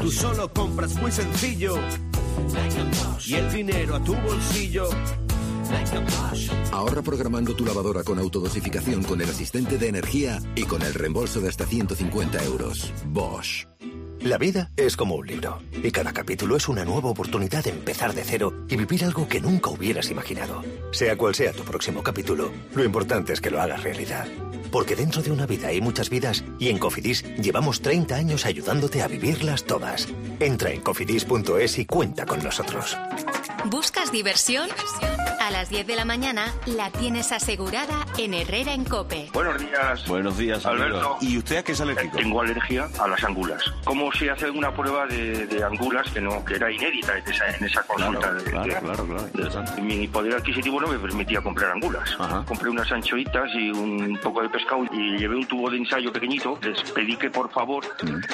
Tú solo compras muy sencillo. Y el dinero a tu bolsillo. Ahorra programando tu lavadora con autodosificación con el asistente de energía y con el reembolso de hasta 150 euros. Bosch. La vida es como un libro y cada capítulo es una nueva oportunidad de empezar de cero y vivir algo que nunca hubieras imaginado. Sea cual sea tu próximo capítulo, lo importante es que lo hagas realidad. Porque dentro de una vida hay muchas vidas y en Cofidis llevamos 30 años ayudándote a vivirlas todas. Entra en cofidis.es y cuenta con nosotros. ¿Buscas diversión? A las 10 de la mañana la tienes asegurada en Herrera en Cope. Buenos días. Buenos días, Alberto. ¿Y usted a qué es alérgico? Tengo alergia a las angulas. ¿Cómo se hace una prueba de, de angulas que no que era inédita en esa, en esa consulta? Claro, de- claro, de- claro, claro, interesante. Mi poder adquisitivo no me permitía comprar angulas. Compré unas anchoitas y un poco de pescado y llevé un tubo de ensayo pequeñito. Les pedí que por favor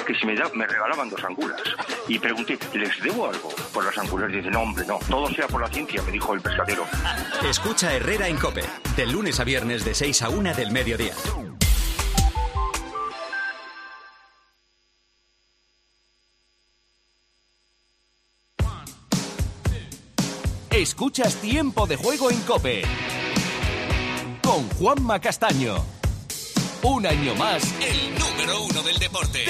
que si me, da, me regalaban dos angulas. Y pregunté, ¿les debo algo por las angulas? Dice, no, hombre, no. Todo sea por la ciencia, me dijo el pescadero. Escucha Herrera en Cope, de lunes a viernes de 6 a 1 del mediodía. Escuchas Tiempo de Juego en Cope con Juanma Castaño. Un año más, el número uno del deporte.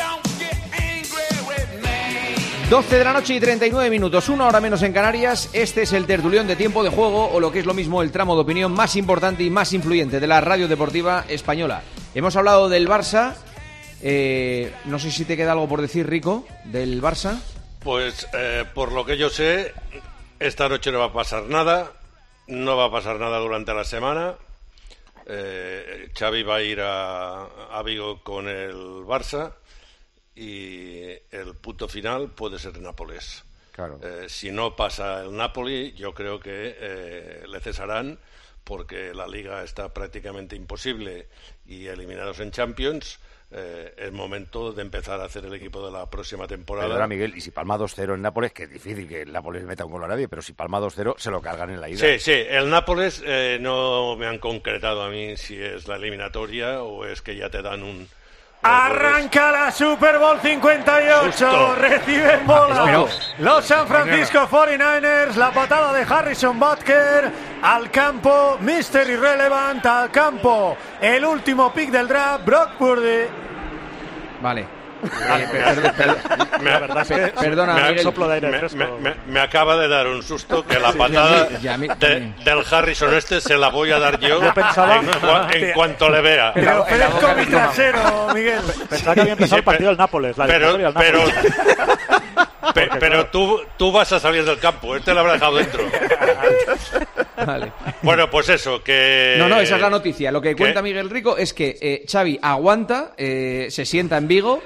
12 de la noche y 39 minutos, una hora menos en Canarias. Este es el tertulión de tiempo de juego, o lo que es lo mismo, el tramo de opinión más importante y más influyente de la radio deportiva española. Hemos hablado del Barça. eh, no sé si te queda algo por decir, Rico, del Barça. Pues eh, por lo que yo sé, esta noche no va a pasar nada, no va a pasar nada durante la semana. Eh, Xavi va a ir a, a Vigo con el Barça y el punto final puede ser Nápoles. Claro. Eh, si no pasa el Napoli, yo creo que eh, le cesarán porque la liga está prácticamente imposible y eliminados en Champions, eh, es momento de empezar a hacer el equipo de la próxima temporada. Perdona, Miguel, y si palma 2-0 en Nápoles, que es difícil que el Nápoles meta un gol a nadie, pero si palma 2-0, se lo cargan en la ida. Sí, sí, el Nápoles eh, no me han concretado a mí si es la eliminatoria o es que ya te dan un... Arranca la Super Bowl 58. Justo. Reciben bola. Espero. Los San Francisco 49ers. La patada de Harrison Butker. Al campo. Mr. Irrelevant. Al campo. El último pick del draft. Brock Purdy. Vale. Perdona, me- acaba de dar un susto que la Sí, patada y a mí- y a mí de- del Harrison este se la voy a dar yo, Yo pensaba- en, cua- en cuanto le vea. Te ofrezco mi trasero, Miguel. Pensaba que había empezado el partido del Nápoles. La pero, del pero, Nápoles. *laughs* pe- pero tú, tú vas a salir del campo, este lo habrá dejado dentro. *laughs* Vale. Bueno, pues eso, que... No, no, esa es la noticia. Lo que ¿Qué? cuenta Miguel Rico es que eh, Xavi aguanta, eh, se sienta en Vigo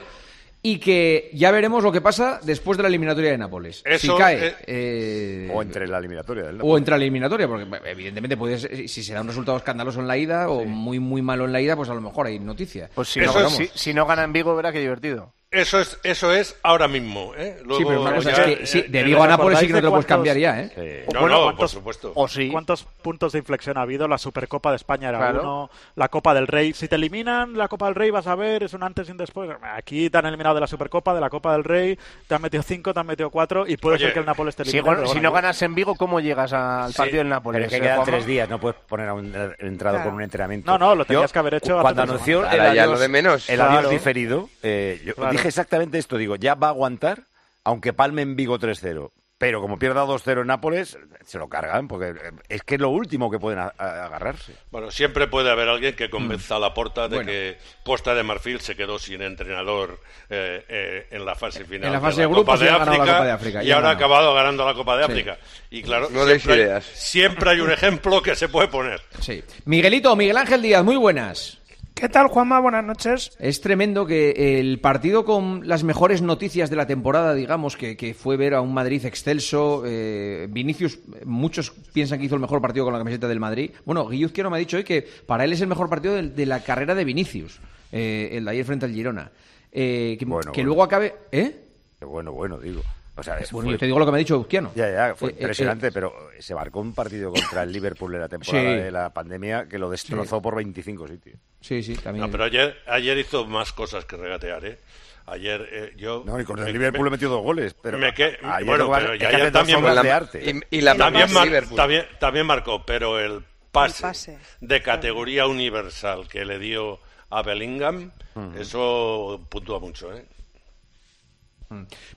y que ya veremos lo que pasa después de la eliminatoria de Nápoles. Eso, si cae eh, eh, O entre la eliminatoria del o entre la eliminatoria, porque evidentemente puede ser- si se da un resultado escandaloso en la ida o muy muy malo en la ida, pues a lo mejor hay noticia. Pues si, Pero no, si no gana en Vigo, verá qué divertido. Eso es, eso es ahora mismo. ¿eh? sí, Luego pero una cosa ya, es que sí, eh, de eh, Vigo a ¿os Nápoles sí que no te lo puedes cambiar ya, ¿eh? No, Bueno, no, por ¿cuántos- supuesto. O sí. ¿Cuántos puntos de inflexión ha habido? La Supercopa de España era Claro. uno, la Copa del Rey. Si te eliminan la Copa del Rey, vas a ver, es un antes y un después. Aquí te han eliminado de la Supercopa, de la Copa del Rey, te han metido cinco, te han metido cuatro, y puede Oye, ser que el Nápoles te Si, elimine. pero si bueno, no ganas en Vigo, ¿cómo llegas al Sí, partido del Pero Nápoles? es que eh, quedan tres días, no puedes poner a un entrado Claro. con un entrenamiento. No, no, lo tenías Yo, que haber hecho Cuando anunció el Ahora ya adiós, lo de menos. el Claro. adiós diferido, eh, yo Claro. Dije exactamente esto, digo, ya va a aguantar, aunque palme en Vigo 3-0. Pero como pierda 2-0 en Nápoles, se lo cargan, porque eh, es que es lo último que pueden agarrarse. Bueno, siempre puede haber alguien que convenza a la porta de Bueno. que Costa de Marfil se quedó sin entrenador eh, eh, en la fase final En la fase de de la grupos Copa y de ganado la África Copa de África, y ahora ha acabado ganando la Copa de Sí. África. Y claro, No siempre, hay, ideas. siempre hay un ejemplo que se puede poner. Sí. Miguelito, Miguel Ángel Díaz, muy buenas. ¿Qué tal, Juanma? Buenas noches. Es tremendo que el partido con las mejores noticias de la temporada, digamos, que, que fue ver a un Madrid excelso. eh, Vinicius, muchos piensan que hizo el mejor partido con la camiseta del Madrid. Bueno, Guilluzquero me ha dicho hoy que para él es el mejor partido de, de la carrera de Vinicius, eh, el de ayer frente al Girona. Eh, que Bueno, que bueno. luego acabe. ¿Eh? Qué bueno, bueno, digo. O sea, Bueno, fue- yo te digo lo que me ha dicho Guilluzquiano. Ya, ya, fue Eh, eh, impresionante, eh, pero se marcó un partido contra el Liverpool en la temporada Sí. de la pandemia que lo destrozó por 25 sitios. Sí, sí, también. No, pero ayer, ayer hizo más cosas que regatear, ¿eh? Ayer eh, yo... No, y con el me- Liverpool me- metió dos goles, pero me que- ayer bueno, pero ya dos también, de arte. Y, y la también, mar- Liverpool. también, también marcó, pero el pase, pase. de categoría universal que le dio a Bellingham, eso puntúa mucho, ¿eh?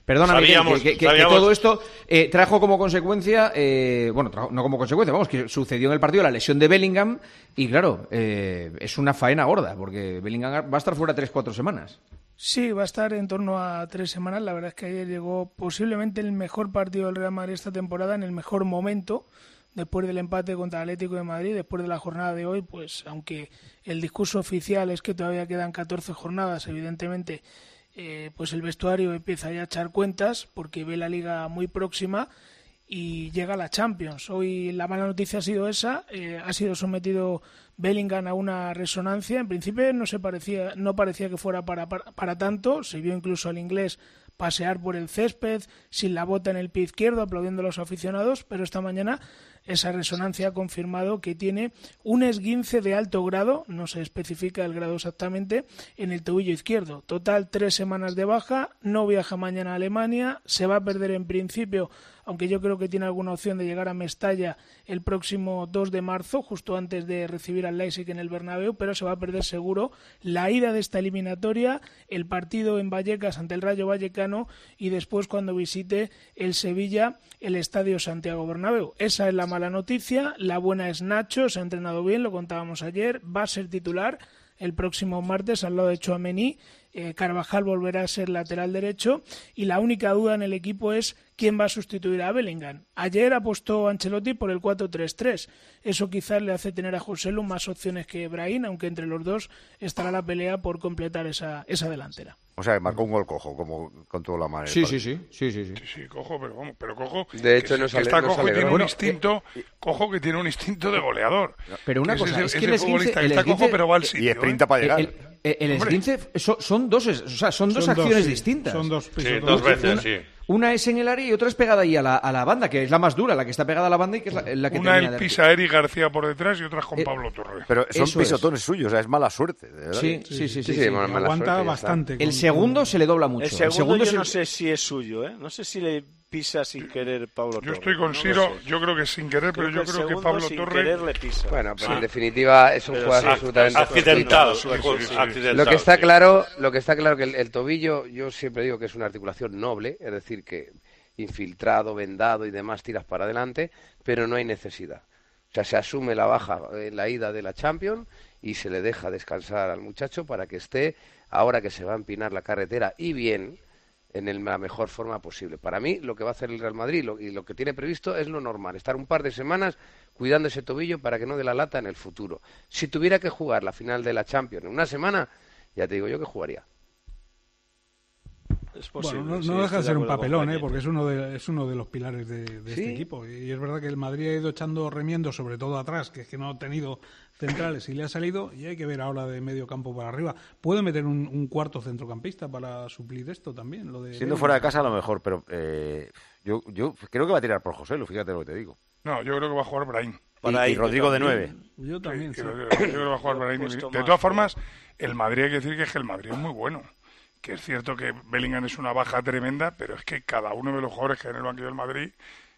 Perdona, Miguel, Sabíamos- que, que- que sabíamos- todo esto eh, trajo como consecuencia, eh, bueno, trajo- no como consecuencia, vamos, que sucedió en el partido la lesión de Bellingham y claro, eh, es una faena gorda porque Bellingham va a estar fuera 3-4 semanas. Sí, va a estar en torno a tres semanas. La verdad es que ayer llegó posiblemente el mejor partido del Real Madrid esta temporada, en el mejor momento, después del empate contra el Atlético de Madrid, después de la jornada de hoy, pues aunque el discurso oficial es que todavía quedan 14 jornadas, evidentemente, eh, pues el vestuario empieza ya a echar cuentas porque ve la liga muy próxima y llega la Champions. Hoy la mala noticia ha sido esa, eh, ha sido sometido Bellingham a una resonancia. En principio no se parecía, no parecía que fuera para, para, para tanto. Se vio incluso al inglés pasear por el césped sin la bota en el pie izquierdo, aplaudiendo a los aficionados, pero esta mañana esa resonancia ha confirmado que tiene un esguince de alto grado, no se especifica el grado exactamente, en el tobillo izquierdo. Total, tres semanas de baja, no viaja mañana a Alemania, se va a perder en principio, aunque yo creo que tiene alguna opción de llegar a Mestalla el próximo 2 de marzo, justo antes de recibir al Leipzig en el Bernabéu, pero se va a perder seguro la ida de esta eliminatoria, el partido en Vallecas ante el Rayo Vallecano y después cuando visite el Sevilla el Estadio Santiago Bernabéu. Esa es la mala noticia, la buena es Nacho, se ha entrenado bien, lo contábamos ayer, va a ser titular el próximo martes al lado de Chouameni. Eh, Carvajal volverá a ser lateral derecho y la única duda en el equipo es quién va a sustituir a Bellingham. Ayer apostó Ancelotti por el 4-3-3. Eso quizás le hace tener a José Lu más opciones que Brahim, aunque entre los dos estará la pelea por completar esa, esa delantera. O sea, que marcó un gol cojo, como con toda la madre. Sí, sí, sí, sí, sí, sí. Sí, cojo, pero vamos, pero cojo. De hecho, que, no está no cojo sale y tiene un instinto, cojo que tiene un instinto de goleador. Pero una Que cosa, es que el futbolista está cojo, pero va al y sitio. sprinta ¿eh? para llegar. El, el- el Hombre. esguince son, son dos, o sea, son dos Son dos, acciones sí. distintas. Son dos Sí, pisotones. dos veces, una, sí. Una es en el área y otra es pegada ahí a la, a la banda, que es la más dura, la que está pegada a la banda y que es la, la que Una el pisa Eri García por detrás y otra con Eh, Pablo Torres. Pero son Eso es. pisotones suyos, o sea, es mala suerte. de verdad. Sí, sí, sí, sí. Sí, sí. Aguanta suerte, bastante. El con- segundo se le dobla mucho. El segundo, segundo yo se- no sé si es suyo, ¿eh? No sé si le pisa sin querer Pablo Yo Torres. estoy con Ciro, yo creo que sin querer, pero yo creo que Pablo sin Torres. querer le pisa. Bueno, pero Sí. en definitiva es un Pero jugador sí, absolutamente Accidentado, Sí, sí, sí. accidentado, Lo que está claro, lo que está claro que el, el tobillo, yo siempre digo que es una articulación noble, es decir, que infiltrado, vendado y demás tiras para adelante, pero no hay necesidad. O sea, se asume la baja en la ida de la Champions y se le deja descansar al muchacho para que esté, ahora que se va a empinar la carretera y bien, en el- la mejor forma posible. Para mí, lo que va a hacer el Real Madrid lo- y lo que tiene previsto es lo normal, estar un par de semanas cuidando ese tobillo para que no dé la lata en el futuro. Si tuviera que jugar la final de la Champions en una semana, ya te digo yo que jugaría. Es posible. Bueno, no, sí, no deja de ser un papelón, ¿eh? Porque es uno de, es uno de los pilares de, de Sí. este equipo. Y es verdad que el Madrid ha ido echando remiendo, sobre todo atrás, que es que no ha tenido centrales y le ha salido, y hay que ver ahora de medio campo para arriba. Puede meter un, un cuarto centrocampista para suplir esto también. Lo de Siendo fuera de casa a lo mejor, pero eh, yo, yo creo que va a tirar por José, lo fíjate lo que te digo. No, yo creo que va a jugar Brahim. Y, y Rodrigo de nueve. Yo también. Sí, sí. yo creo- yo creo que va a jugar Brahim. De más todas formas, el Madrid hay que decir que, es que el Madrid es muy bueno. Que es cierto que Bellingham es una baja tremenda, pero es que cada uno de los jugadores que hay en el banquillo del Madrid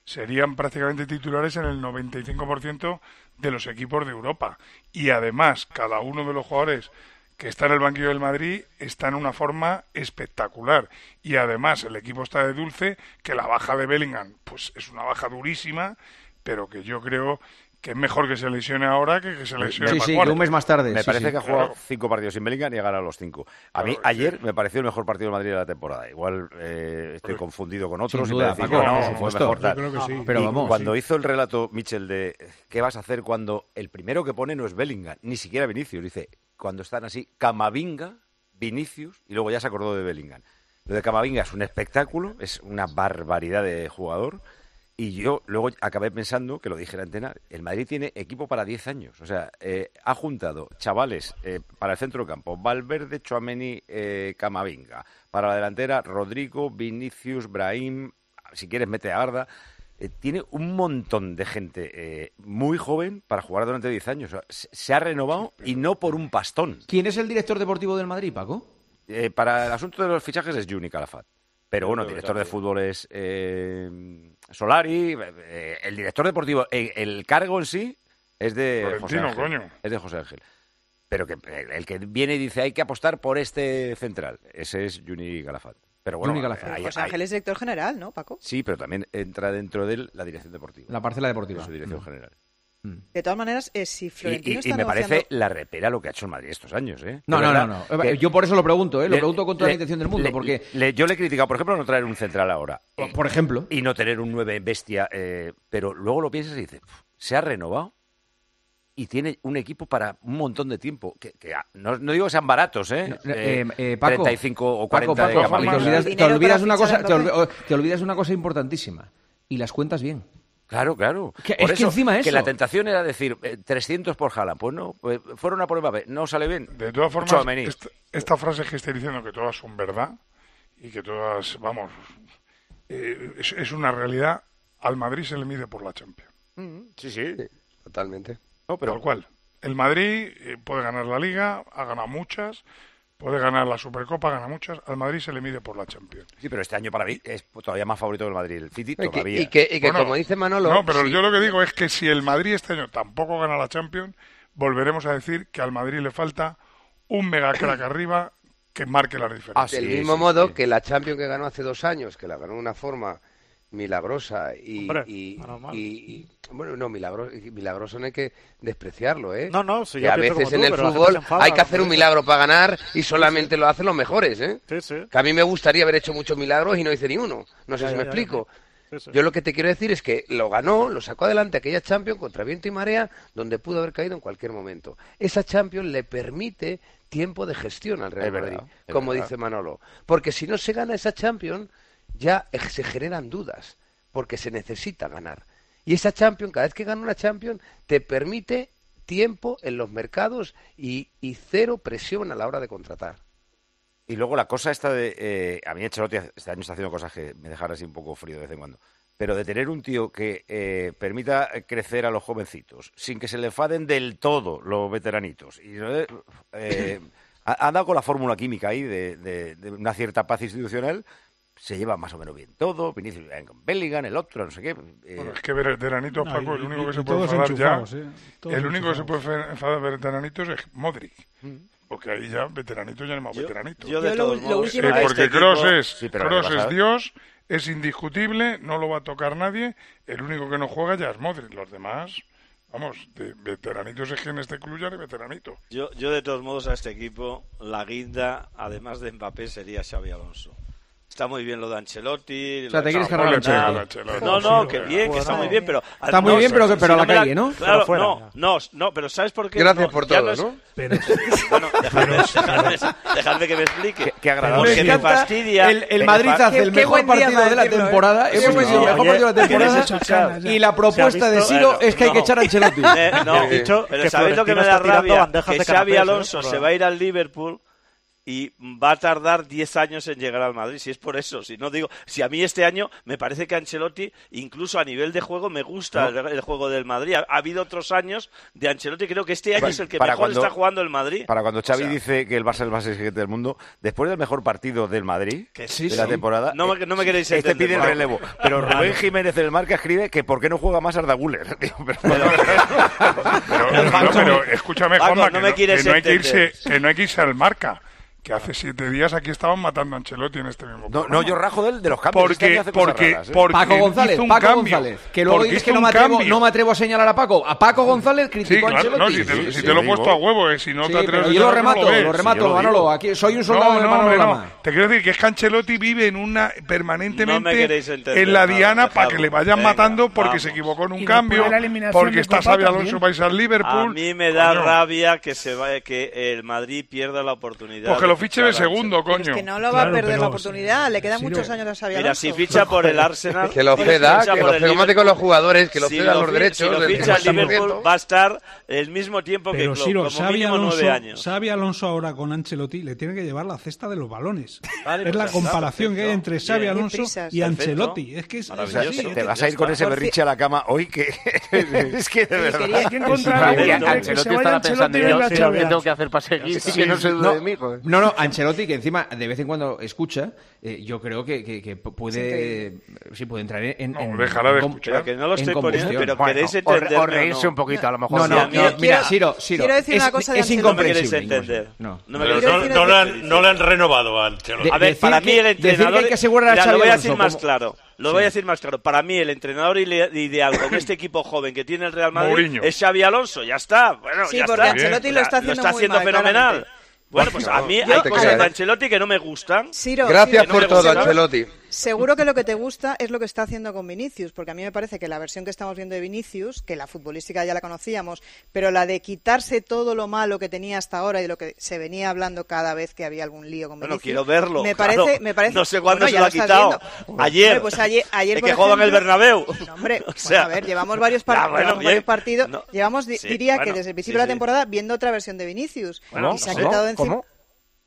serían prácticamente titulares en el 95% de los equipos de Europa. Y además, cada uno de los jugadores que está en el banquillo del Madrid está en una forma espectacular. Y además, el equipo está de dulce, que la baja de Bellingham pues es una baja durísima, pero que yo creo que es mejor que se lesione ahora que que se lesione Sí, sí, que cuarto. un mes más tarde. Me sí, parece sí. que ha jugado Claro. cinco partidos sin Bellingham y ha ganado los cinco. A mí Claro, ayer me pareció el mejor partido del Madrid de la temporada. Igual eh, estoy confundido con otros Sin y me Paco, no, por fue supuesto. mejor Yo tal. creo que sí. Pero Y vamos, cuando hizo el relato Mitchell de qué vas a hacer cuando el primero que pone no es Bellingham, ni siquiera Vinicius, dice, cuando están así, Camavinga, Vinicius, y luego ya se acordó de Bellingham. Lo de Camavinga es un espectáculo, es una barbaridad de jugador. Y yo luego acabé pensando, que lo dije en la antena, el Madrid tiene equipo para 10 años. O sea, eh, ha juntado chavales eh, para el centro del campo, Valverde, Chouameni, eh, Camavinga. Para la delantera, Rodrigo, Vinicius, Brahim, si quieres mete a Arda. Eh, tiene un montón de gente eh, muy joven para jugar durante 10 años. O sea, se, se ha renovado y no por un pastón. ¿Quién es el director deportivo del Madrid, Paco? Eh, para el asunto de los fichajes es Juni Calafat. Pero bueno, el director de fútbol es eh, Solari. eh, el director deportivo, eh, el cargo en sí es de José Ángel. coño. Es de José Ángel. Pero que eh, el que viene y dice hay que apostar por este central, ese es Juni Calafat. Pero bueno, hay- José hay- Ángel es director general, ¿no, Paco? sí, pero también entra dentro de él la dirección deportiva. La parcela deportiva. de su dirección Mm. general. De todas maneras, eh, si Y, Florentino y- y está me negociando... parece la repera lo que ha hecho el Madrid estos años, ¿eh? No, De no, no, no. que- Yo por eso lo pregunto, ¿eh? Lo Le- pregunto con toda le- la intención del mundo, le- porque... le- yo le he criticado, por ejemplo, no traer un central ahora. Por- por ejemplo. Y no tener un 9 bestia, eh, pero luego lo piensas y dices, "Pf, se ha renovado y tiene un equipo para un montón de tiempo. Que, que, no, no digo que sean baratos, ¿eh? No, eh, Eh, eh, Paco, 35 o Paco, 40 Paco, de Paco, Camavinga. te olvidas, te una cosa, te olvidas una cosa importantísima. Y las cuentas bien. Claro, claro. Que- Por es que encima Que eso. la tentación era decir eh, 300 por Haaland. Pues no, pues fueron a por Mbappé. No sale bien. De todas formas, esta, esta frase que estoy diciendo, que todas son verdad y que todas, vamos, eh, es, es una realidad, al Madrid se le mide por la Champions. Sí, sí. Totalmente. No, pero Tal cual. El Madrid eh, puede ganar la Liga, ha ganado muchas, puede ganar la Supercopa, gana muchas, al Madrid se le mide por la Champions. Sí, pero este año para mí es todavía más favorito que el Madrid. El City Y que, todavía. y que- y que Bueno, como dice Manolo... No, pero sí, yo lo que digo es que si el Madrid este año tampoco gana la Champions, volveremos a decir que al Madrid le falta un mega crack *coughs* arriba que marque las diferencias. Ah, Del sí, mismo sí, modo sí. que la Champions que ganó hace dos años, que la ganó de una forma milagrosa y, y, bueno no milagroso no hay que despreciarlo eh no no a veces en el fútbol hay que hacer un milagro para ganar y solamente lo hacen los mejores eh que a mí me gustaría haber hecho muchos milagros y no hice ni uno. No sé si me explico. Yo lo que te quiero decir es que lo ganó, lo sacó adelante aquella Champions contra viento y marea, donde pudo haber caído en cualquier momento. Esa Champions le permite tiempo de gestión al Real Madrid, como dice Manolo. Porque si no se gana esa Champions, ya se generan dudas, porque se necesita ganar. Y esa Champions, cada vez que gana una Champions, te permite tiempo en los mercados y, cero presión a la hora de contratar. Y luego la cosa esta de... Eh, a mí Ancelotti este año está haciendo cosas que me dejan así un poco frío de vez en cuando. Pero de tener un tío que eh, permita crecer a los jovencitos, sin que se le enfaden del todo los veteranitos. Y, eh, eh han dado con la fórmula química ahí de, una cierta paz institucional se lleva más o menos bien todo, Vinicius con Bellingham, el otro, no sé qué. Eh. Es que Veranitos, Paco, el único que se puede enfadar ya, el único que se puede enfadar es Modric. Mm. Porque ahí ya veteranitos ya no más veteranitos. Yo, de lo, lo porque este Cross es, Cross es Dios, es indiscutible, no lo va a tocar nadie. El único que no juega ya es Modric, los demás... Vamos, de veteranitos es que en este veteranito. Yo, yo, de todos modos, a este equipo, la guinda, además de Mbappé, sería Xavi Alonso. Está muy bien lo de Ancelotti. O sea, te quieres cargar a Ancelotti. No, no, que bien, que está muy bien, pero... Está muy bien, pero, pero a la calle, ¿no? Claro, no, no, no, pero ¿sabes por qué? Gracias por todo, ¿no? Pero... *laughs* Bueno, dejadme, que me explique. Qué, agradable. Porque me fastidia... El, Madrid hace el mejor partido de la temporada. Es el mejor partido de la temporada. Y la propuesta de Siro es que hay que echar a Ancelotti. Eh, no, pero ¿sabéis lo que me da rabia? Que Xavi Alonso se va a ir al Liverpool y va a tardar 10 años en llegar al Madrid, si es por eso, si no digo, si a mí este año me parece que Ancelotti, incluso a nivel de juego, me gusta el, juego del Madrid. Ha, habido otros años de Ancelotti, creo que este año es el que mejor cuando, está jugando el Madrid. Para cuando Xavi dice que el Barça es el más exigente del mundo, después del mejor partido del Madrid de la temporada, no, me, no me eh, queréis este pide el relevo. Pero Rubén Jiménez del Marca escribe que por qué no juega más Arda Guller. *laughs* No, pero, escúchame, Juanma, no, me que, que no que irse, que no hay que irse al Marca que hace siete días aquí estaban matando a Ancelotti en este mismo. No, no yo rajo de, de los cambios. Porque, este porque, ¿eh? porque Paco González, Paco González, que luego dices que no me, atrevo, no me, atrevo, a señalar a Paco. A Paco González criticó a Ancelotti. No, si te, lo he puesto a huevo, eh, si no te atreves a Yo lo remato, lo, remato, Manolo. Aquí, soy un soldado de Te quiero decir que es que Ancelotti vive en una permanentemente en la diana para que le vayan matando porque se equivocó en un cambio, porque está Xavi Alonso vais al Liverpool. A mí me da rabia que se que el Madrid pierda la oportunidad fiche de segundo, coño. Pero es que no lo va claro, a perder la oportunidad, le quedan sí, muchos años a Xavi Mira, si ficha *laughs* por el Arsenal... Que lo ceda, que lo ceda con los jugadores, que lo ceda los derechos... Si lo ficha el Liverpool va a estar el mismo tiempo que Klopp, como Xavi Alonso, años. Xavi Alonso ahora con Ancelotti le tiene que llevar la cesta de los balones. es la pues comparación que hay entre Xavi Alonso y Ancelotti. Es que es Te vas a ir con ese berriche a la cama hoy que... *laughs* Es que de verdad... Ancelotti estaba pensando, yo tengo que hacer para seguir, que no se dude de mí, No, no, Ancelotti, que encima de vez en cuando escucha, eh, yo creo que, puede, sí, puede entrar en. No, en de. Que no lo estoy poniendo, pero bueno, entender. O, reírse un poquito, a lo mejor. No, no, mira, no, mira Quiero decir una cosa de es incomprensible. No, no, me no, lo han, no lo han renovado a Ancelotti. A ver, para mí el entrenador. Que asegurar a lo voy a decir más claro. Lo voy a decir más claro. Para mí, el entrenador ideal con este equipo joven que tiene el Real Madrid es Xavi Alonso. Ya está. Bueno, sí, ya porque está. Ancelotti lo está haciendo, lo está haciendo fenomenal. Bueno, pues a mí hay cosas de Ancelotti que no me gustan. Ciro, Gracias Ciro, por no todo, Ancelotti. Seguro que lo que te gusta es lo que está haciendo con Vinicius, porque a mí me parece que la versión que estamos viendo de Vinicius, que la futbolística ya la conocíamos, pero la de quitarse todo lo malo que tenía hasta ahora y lo que se venía hablando cada vez que había algún lío con Vinicius. Bueno, quiero verlo. Me parece, No sé cuándo se lo ha quitado. Ayer. Pues ayer, ayer que juega en el Bernabéu. *laughs* No, *laughs* pues a ver, llevamos varios, *laughs* partidos. Llevamos, diría que desde el principio de la temporada, viendo otra versión de Vinicius. y se ha quitado ¿Cómo?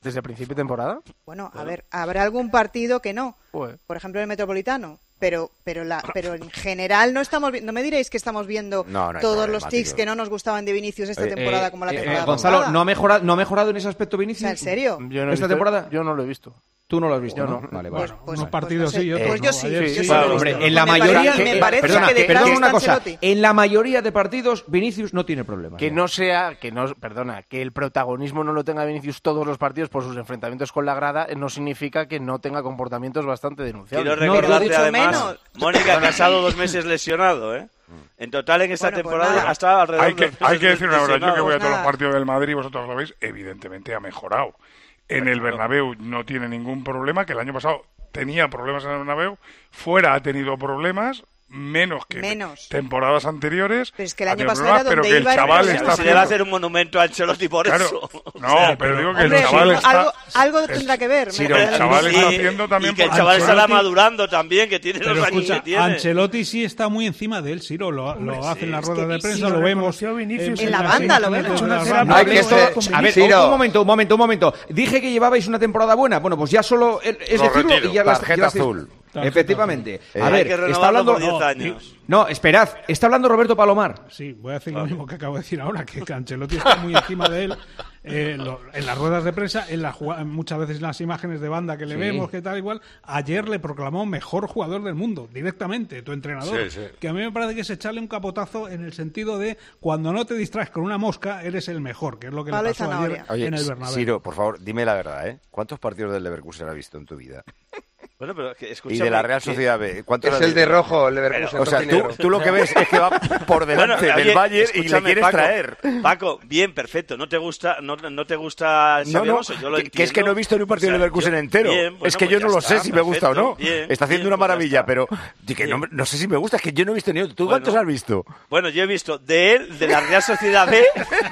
¿Desde el principio de temporada? Bueno, a ver, habrá algún partido que no por ejemplo, en el Metropolitano. Pero, pero, la, pero en general no estamos no me diréis que estamos viendo todos los tics que no nos gustaban de Vinicius esta temporada eh, como la eh, temporada eh, Gonzalo, pasada. no ha mejorado no ha mejorado en ese aspecto Vinicius. ¿En serio? Esta temporada yo no lo he visto. Tú no lo has visto, ¿no? ¿no? Vale, vale. Pues, Unos pues partidos pues no sé. sí, otros eh, pues yo sí. sí, sí hombre, en la mayoría... Me parece perdona, que de perdona una cosa. En la mayoría de partidos, Vinicius no tiene problema. Que no sea... que no Perdona, que el protagonismo no lo tenga Vinicius todos los partidos por sus enfrentamientos con la grada eh, no significa que no tenga comportamientos bastante denunciables. Quiero recordarte, además, menos. Mónica *laughs* Casado dos meses lesionado, ¿eh? En total, en esta bueno, pues temporada pues hasta alrededor hay que, de Hay que decir una verdad, yo que voy a todos los partidos del Madrid, vosotros lo veis, evidentemente ha mejorado en el Bernabéu no tiene ningún problema, que el año pasado tenía problemas en el Bernabéu, fuera ha tenido problemas, menos que menos. temporadas anteriores. Pero es que el año pasado era donde iba el chaval está se le va a hacer un monumento a Ancelotti por claro, eso. No, o sea, pero, digo que hombre, el chaval está algo, algo tendrá que ver. Sí, el chaval está haciendo también y que el chaval Ancelotti, madurando también, que tiene los años escucha, que tiene. Ancelotti sí está muy encima de él, Ciro, lo, hombre, lo hace sí, en la rueda de prensa, lo vemos Vinicius, en, la banda, lo vemos. A ver, un momento, un momento, un momento. Dije que llevabais una temporada buena. Bueno, pues ya solo es decirlo y ya la tarjeta azul. Efectivamente. A eh, ver, hay que está hablando años. No, esperad, está hablando Roberto Palomar. Sí, voy a decir lo mismo que acabo de decir ahora, que Ancelotti está muy encima de él eh, lo, en las ruedas de prensa, en la, muchas veces en las imágenes de banda que le vemos, que tal igual. Ayer le proclamó mejor jugador del mundo, directamente, tu entrenador. Que a mí me parece que es echarle un capotazo en el sentido de cuando no te distraes con una mosca, eres el mejor, que es lo que vale, le pasó ayer en el Bernabéu. Ciro, por favor, dime la verdad, ¿eh? ¿Cuántos partidos del Leverkusen has visto en tu vida? Bueno, pero y de la Real Sociedad B. Es el de rojo, el Leverkusen. o sea, tú, lo que ves es que va por delante del oye, Bayern y le quieres traer. Paco, bien, perfecto. No te gusta, no, no te gusta no, no, que, es que no he visto ni un partido de Leverkusen entero. Es que yo pues no lo sé si me gusta o no. Está haciendo una pues maravilla, pero que no, no, sé si me gusta. Es que yo no he visto ni otro. ¿Tú cuántos has visto? Bueno, yo he visto de él, de la Real Sociedad B,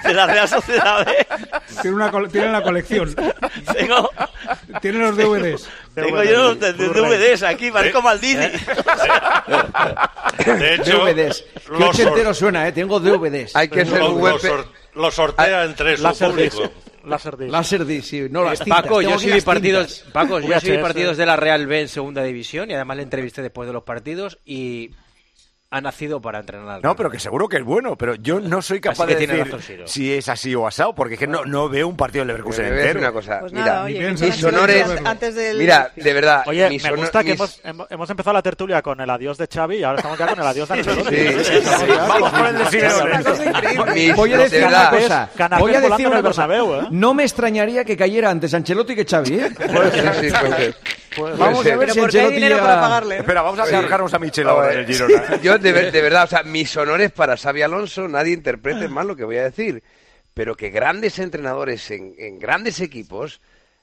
de la Real Sociedad B. Tiene, una, tiene la colección. Tengo, tiene los DVDs. Tengo yo de, de DVDs aquí, Marco Maldini. Eh, eh. De hecho, *laughs* DVDs. Qué suena, ¿eh? Tengo DVDs. Hay que ser lo, lo sortea ah, entre su público. Láser D. Láser D, sí, no eh, las. Paco, yo soy partidos, Paco, yo soy partidos de la Real B en segunda división y además le entrevisté después de los partidos y ha nacido para entrenar. Al No, pero que seguro que es bueno, pero yo no soy capaz de decir si es así o asado, porque es que no, no veo un partido del Leverkusen entero. Una cosa, mira, mis honores, antes del... mira, de verdad, oye, me gusta que hemos, empezado la tertulia con el adiós de Xavi y ahora estamos ya con el adiós de Ancelotti. Sí, sí, sí, vamos con el de Voy voy a decir una cosa. ¿eh? No me extrañaría que cayera antes Ancelotti que Xavi, ¿eh? Vamos a ver si porque hay dinero para pagarle. ¿no? Espera, vamos a sacarnos a Michel ahora. *laughs* Yo, de, verdad, o sea, mis honores para Xavi Alonso, nadie interprete mal lo que voy a decir, pero que grandes entrenadores en, en grandes equipos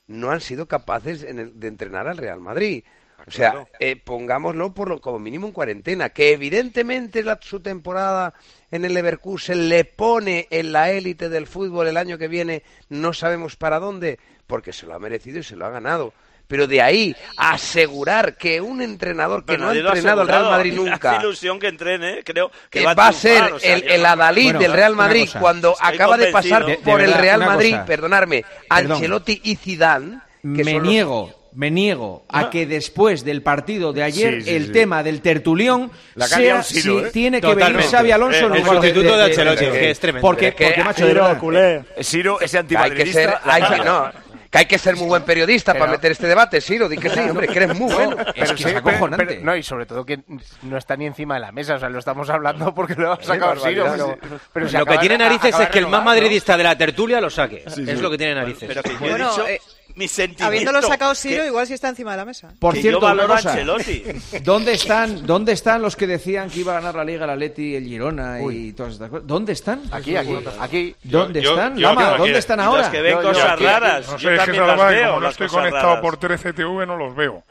no han sido capaces en el, de entrenar al Real Madrid. O sea, eh, pongámoslo por lo, como mínimo en cuarentena, que evidentemente la, su temporada en el Leverkusen le pone en la élite del fútbol el año que viene, no sabemos para dónde, porque se lo ha merecido y se lo ha ganado. Pero de ahí asegurar que un entrenador que no ha entrenado al Real Madrid *laughs* nunca. ilusión que entrene, ¿eh? creo que, va, a ser el, el Adalid del Real Madrid cuando acaba de pasar por el Real Madrid, cosa. perdonarme, Ancelotti y Zidane. Que me niego. Me niego a ah. que después del partido de ayer el tema del tertulión la sea, si ¿eh? tiene que venir Xavi Alonso el, eh, el sustituto de, Ancelotti que es tremendo porque, es porque macho Ciro, culé. Ese antimadridista hay que ser, no, que hay que ser muy buen periodista para meter este debate, Siro, di que sí, hombre, que eres muy bueno. Es pero que es acojonante. No, y sobre todo que no está ni encima de la mesa, o sea, lo estamos hablando porque lo ha sacado Siro. Pero, lo que tiene narices es que el más madridista de la tertulia lo saque. Es lo que tiene narices. Pero que mi sentimiento. Habiéndolo sacado Ciro, que, igual si sí está encima de la mesa. Por que cierto, yo cosa, Ancelotti. *laughs* ¿dónde están, ¿Dónde están los que decían que iba a ganar la Liga, la Leti, el Girona Uy. y todas estas cosas? ¿Dónde están? Aquí, aquí, aquí. ¿Dónde yo, están? Yo, Lama, ¿dónde están ahora? Que ven cosas aquí, raras. No sé, yo es que las veo, como no estoy conectado raras. por 13 TV no los veo.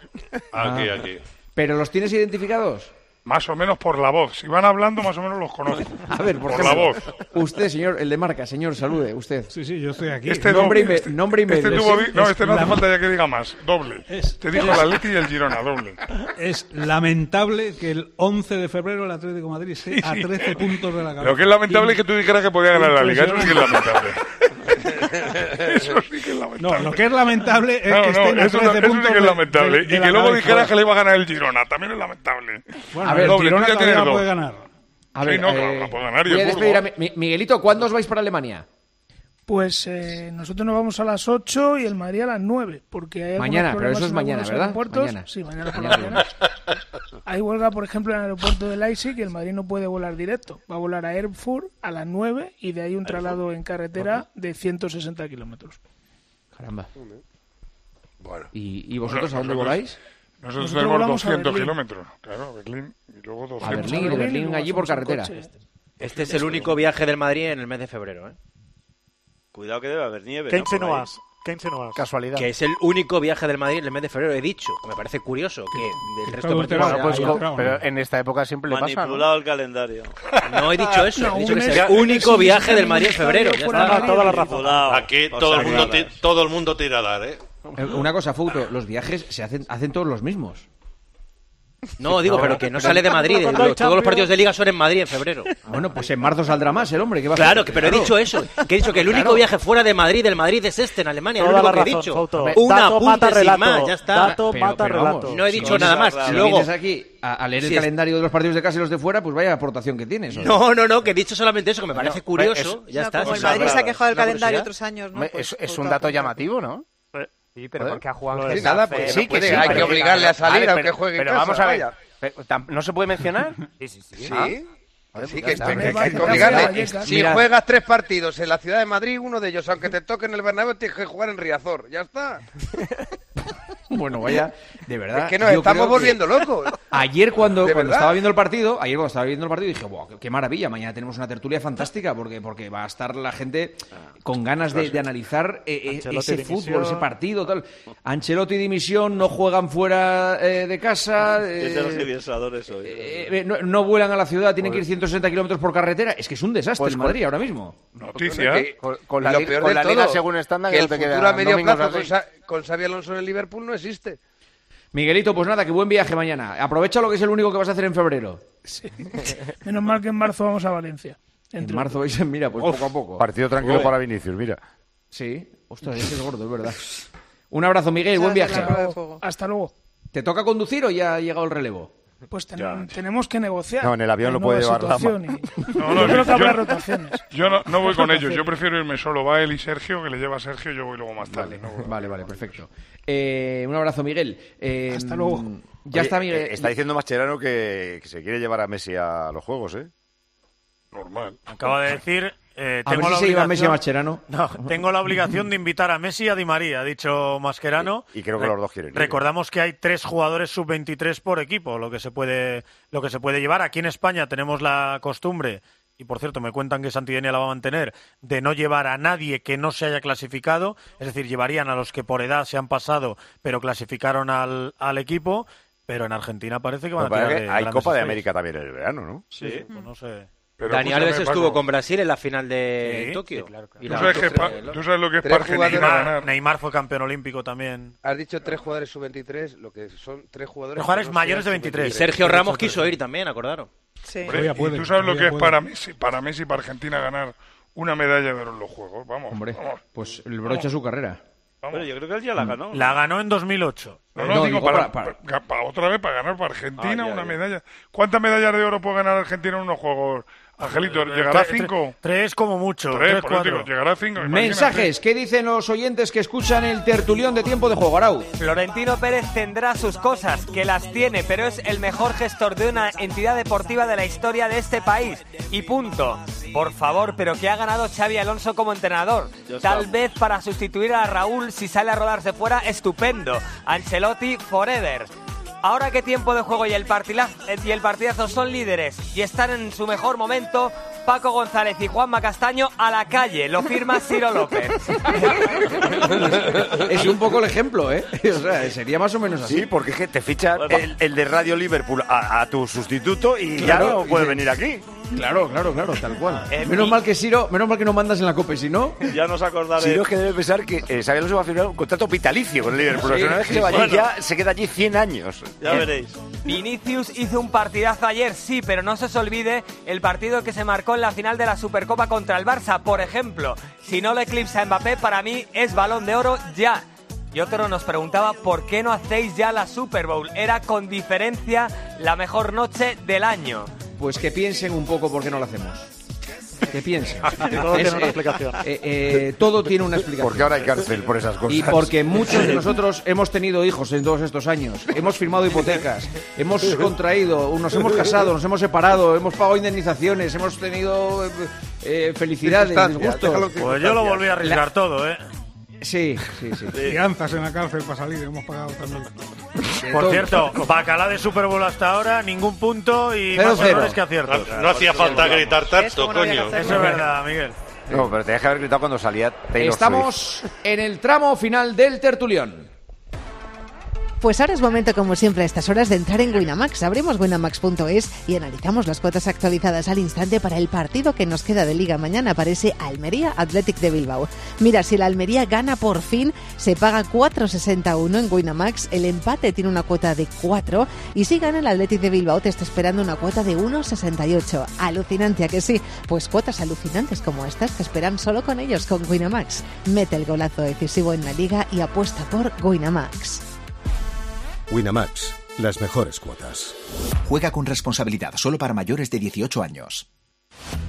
Aquí, ah. aquí. ¿Pero los tienes identificados? Más o menos por la voz. Si van hablando, más o menos los conozco. *laughs* A ver, por, por ejemplo, la voz. Usted, señor, el de marca, señor, salude, usted. Sí, sí, yo estoy aquí. Este nombre, doble, y, este, nombre y este es, no, este no hace falta ya que diga más. Doble. Es, Te dijo la Leti y el Girona, doble. Es lamentable que el 11 de febrero el Atlético de Madrid esté sí, sí. a 13 puntos de la cabeza. Lo que es lamentable y, es que tú dijeras que podía ganar la Liga. Eso sí que es lamentable. *laughs* eso sí que es lamentable. No, lo que es lamentable es no, que no, eso, no, eso sí que es lamentable. Y que luego dijera que le iba a ganar el Girona, también es lamentable. Bueno, a ver, Girona puede ganar. A ver, sí, no, eh, claro, puede ganar. A Miguelito, ¿cuándo os vais para Alemania? Pues eh, nosotros nos vamos a las 8 y el Madrid a las 9, porque hay Mañana, pero eso es mañana, ¿verdad? Mañana. Sí, mañana por mañana. mañana. Hay huelga, por ejemplo, en el aeropuerto de Leipzig y el Madrid no puede volar directo. Va a volar a Erfurt a las 9 y de ahí un traslado en carretera de 160 kilómetros. Caramba. Bueno. ¿Y, y vosotros bueno, a dónde voláis? Nosotros, tenemos 200 kilómetros, claro, a Berlín y luego 200. A Berlín, y de Berlín allí por carretera. Este. este es el único viaje del Madrid en el mes de febrero, ¿eh? Cuidado que debe haber nieve. ¿Qué ¿no? ¿Qué? Casualidad. Que es el único viaje del Madrid en el mes de febrero. He dicho, me parece curioso que del resto de partidos Bueno, pues, pero en esta época siempre le pasa. ¿no? Manipulado el calendario. No he dicho eso, No, he dicho que es el único viaje del Madrid en febrero. Ya Ah, está. toda la razón. Aquí O todo sea, el, mundo todo el mundo tira a dar, ¿eh? Eh, Una cosa, Fouto, los viajes se hacen, hacen todos los mismos. No, digo, pero que no sale de Madrid. Todos los partidos de liga son en Madrid en febrero. Bueno, pues en marzo saldrá más el hombre. ¿qué va a hacer? Claro, que, pero he dicho eso. Que he dicho que el único Claro. viaje fuera de Madrid, del Madrid es este en Alemania. Toda lo único la que he razón, dicho. Fauto. Un Dato apunte mata sin relato. más, ya está. Dato mata relato. No he si dicho vienes- nada más. Si Luego, vienes aquí a, a leer el Sí, es- calendario de los partidos de casa y los de fuera, pues vaya aportación que tienes. ¿o no, no, no, que he dicho solamente eso, que me parece No, curioso. es- ya No, está. como el sin Madrid se ha quejado del Una calendario curiosidad. otros años, ¿no? Hombre, Pues es, un dato llamativo, ¿no? Sí, pero porque a Juan Lo es. Getafe Nada, pues no sí, que sí, hay que obligarle a salir, Vale, aunque pero- juegue en Pero casa, vamos a ver, ¿no se puede mencionar? *laughs* Sí, sí, sí. Sí, pues que, hay que obligarle. Si juegas tres partidos en la ciudad de Madrid, uno de ellos, aunque te toque en el Bernabéu, tienes que jugar en Riazor. Ya está. *laughs* Bueno, vaya, de verdad. Es que nos estamos que- volviendo locos. Ayer cuando, ¿De cuando verdad? estaba viendo el partido, ayer cuando estaba viendo el partido dije, "Buah, qué, qué maravilla, mañana tenemos una tertulia fantástica porque porque va a estar la gente con ganas de, de analizar eh, eh, ese dimisión. fútbol, ese partido, tal. Ancelotti dimisión, no juegan fuera eh, de casa, Es de los eh, eh, no, no vuelan a la ciudad, tienen que ir 160 kilómetros por carretera. Es que es un desastre Pues en Madrid ahora mismo. Noticia. Que- Con, con la, lo peor con de la todo, liga según estándar que que el no te futuro quedan a medio plazo con, Xabi Alonso en el Liverpool no existe. Miguelito, pues nada, que buen viaje mañana. Aprovecha lo que es el único que vas a hacer en febrero. *laughs* Menos mal que en marzo vamos a Valencia. En marzo vais en mira, pues Uf, poco a poco. Partido tranquilo para Vinicius, mira. Sí, ostras, ese es gordo, es verdad. Un abrazo, Miguel, buen viaje. Hasta luego. Hasta luego. ¿Te toca conducir o ya ha llegado el relevo? Pues ten- tenemos que negociar. No, en el avión lo puede llevar situación y- No, no, yo creo que yo- habrá rotaciones. Yo no, no voy con ellos, yo prefiero irme solo. Va él y Sergio, que le lleva a Sergio, yo voy luego más tarde. Vale, ¿no? vale, vale, perfecto. Eh, un abrazo, Miguel. Eh, Hasta luego. Ya Oye, está, Miguel. eh, Está diciendo Mascherano que, que se quiere llevar a Messi a los juegos, ¿eh? Normal. Acaba de decir. Eh, A ver tengo si la se Messi a Mascherano. *laughs* No, tengo la obligación de invitar a Messi y a Di María, ha dicho Mascherano. Y creo que los dos quieren ir, ¿eh? Recordamos que hay tres jugadores sub-23 por equipo, lo que se puede lo que se puede llevar. Aquí en España tenemos la costumbre, y por cierto me cuentan que Santidenia la va a mantener, de no llevar a nadie que no se haya clasificado, es decir, llevarían a los que por edad se han pasado, pero clasificaron al, al equipo. Pero en Argentina parece que van a de hay Copa de. América también en el verano, ¿no? Sí, pues no sé. Pero Dani Alves estuvo Paco, con Brasil en la final de Sí, Tokio. sí, claro, claro. ¿Tú sabes, que tú sabes lo que es para Argentina ganar. Neymar fue campeón olímpico también. Has dicho tres jugadores sub-23, lo que son tres jugadores... Tres jugadores no mayores de sean 23. Y sub-23. Sergio Ramos quiso ir también, acordaron. Sí. Hombre, y puede, tú sabes lo que es puede. para Messi, para Messi, para Argentina ganar una medalla de oro en los Juegos. Vamos, Hombre, vamos. pues el broche a su carrera. vamos. Pero yo creo que él ya la ganó. La ganó en 2008. No, no, No, digo, digo para, para- para- para otra vez, para ganar para Argentina Ah, ya, una ya. medalla. ¿Cuántas medallas de oro puede ganar Argentina en unos Juegos? Angelito, ¿llegará a Tres- cinco? Tres como mucho. Tres, Tres, por eso digo, cuatro. llegará a cinco. imagínate. Mensajes, ¿qué dicen los oyentes que escuchan el tertulión de tiempo de juego, Arau? Florentino Pérez tendrá sus cosas, que las tiene, pero es el mejor gestor de una entidad deportiva de la historia de este país. Y punto. Por favor, pero que ha ganado Xavi Alonso como entrenador. Tal vez para sustituir a Raúl si sale a rodarse fuera, estupendo. Ancelotti forever. Ahora que tiempo de juego y el, partila- y el partidazo son líderes y están en su mejor momento, Paco González y Juanma Castaño a la calle. Lo firma Ciro López. *laughs* Es un poco el ejemplo, ¿eh? *laughs* O sea, sería más o menos así. Sí, porque es que te ficha el, el de Radio Liverpool a, a tu sustituto y ya no puede y- venir aquí. Claro, claro, claro, tal cual. Eh, menos y- mal que Siro, menos mal que no mandas en la copa, si no. Ya nos acordaré. Si no es que debe pensar que eh, Xabi Alonso va a firmar un contrato vitalicio con el Liverpool. O sea, una vez que sí, se va allí bueno. ya se queda allí 100 años. Ya veréis. Vinicius hizo un partidazo ayer, sí, pero no se os olvide el partido que se marcó en la final de la Supercopa contra el Barça, por ejemplo. Si no le eclipsa a Mbappé, para mí es balón de oro ya. Y otro nos preguntaba por qué no hacéis ya la Super Bowl. Era con diferencia la mejor noche del año. Pues que piensen un poco por qué no lo hacemos. Que piensen. *laughs* Todo Es, tiene una eh, explicación. eh, eh, todo tiene una explicación. Porque ahora hay cárcel por esas cosas. Y porque muchos de nosotros hemos tenido hijos en todos estos años, hemos firmado hipotecas, hemos contraído, nos hemos casado, nos hemos separado, hemos pagado indemnizaciones, hemos tenido eh, eh, felicidades, disgustos. Pues yo lo volví a arriesgar todo, ¿eh? Sí, sí, sí. Fianzas en la cárcel para salir, hemos pagado también. Por cierto, bacala de Super Bowl hasta ahora, ningún punto y Cero, más cero. errores que aciertos. No, no hacía falta gritar tanto, coño. Eso es verdad, Miguel. No, pero tenías que haber gritado cuando salía Taylor Estamos en el tramo final del tertulión. Pues ahora es momento, como siempre, a estas horas de entrar en Winamax. Abrimos winamax.es y analizamos las cuotas actualizadas al instante para el partido que nos queda de liga. Mañana aparece Almería Athletic de Bilbao. Mira, si la Almería gana por fin, se paga 4,61 en Winamax. El empate tiene una cuota de 4 y si gana el Athletic de Bilbao te está esperando una cuota de 1,68. Alucinante, ¿a que sí? Pues cuotas alucinantes como estas te esperan solo con ellos, con Winamax. Mete el golazo decisivo en la liga y apuesta por Winamax. Winamax, las mejores cuotas. Juega con responsabilidad solo para mayores de 18 años.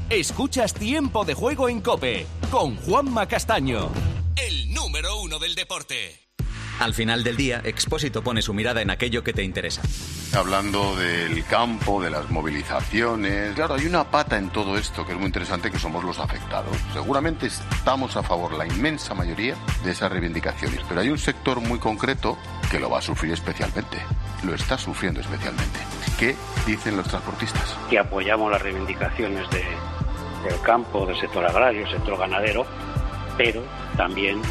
Escuchas Tiempo de Juego en Cope con Juanma Castaño, el número uno del deporte. Al final del día, Expósito pone su mirada en aquello que te interesa. Hablando del campo, de las movilizaciones. Claro, hay una pata en todo esto que es muy interesante, que somos los afectados. Seguramente estamos a favor, la inmensa mayoría, de esas reivindicaciones, pero hay un sector muy concreto que lo va a sufrir especialmente. Lo está sufriendo especialmente. ¿Qué dicen los transportistas? que apoyamos las reivindicaciones de- del campo, del sector agrario, sector ganadero, pero también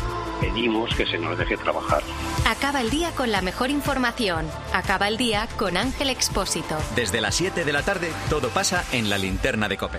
pedimos que se nos deje trabajar. Acaba el día con la mejor información. Acaba el día con Ángel Expósito. Desde las 7 de la tarde, todo pasa en la linterna de Cope.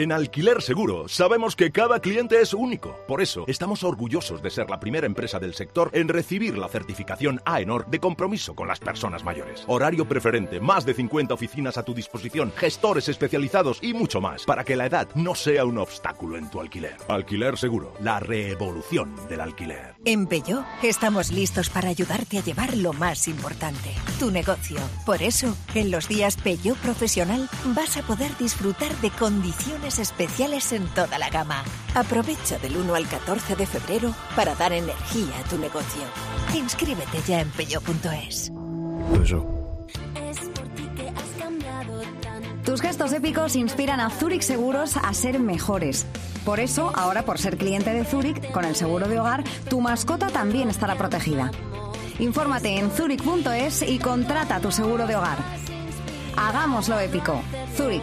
En Alquiler Seguro sabemos que cada cliente es único. Por eso estamos orgullosos de ser la primera empresa del sector en recibir la certificación AENOR de compromiso con las personas mayores. Horario preferente, más de 50 oficinas a tu disposición, gestores especializados y mucho más para que la edad no sea un obstáculo en tu alquiler. Alquiler Seguro, la revolución del alquiler. En Peugeot estamos listos para ayudarte a llevar lo más importante, tu negocio. Por eso, en los días Peugeot Profesional vas a poder disfrutar de condiciones especiales en toda la gama. Aprovecha del 1 al 14 de febrero para dar energía a tu negocio. Inscríbete ya en peugeot.es. Tus gestos épicos inspiran a Zurich Seguros a ser mejores. Por eso, ahora por ser cliente de Zurich, con el seguro de hogar, tu mascota también estará protegida. Infórmate en zurich.es y contrata tu seguro de hogar. Hagámoslo épico. Zurich.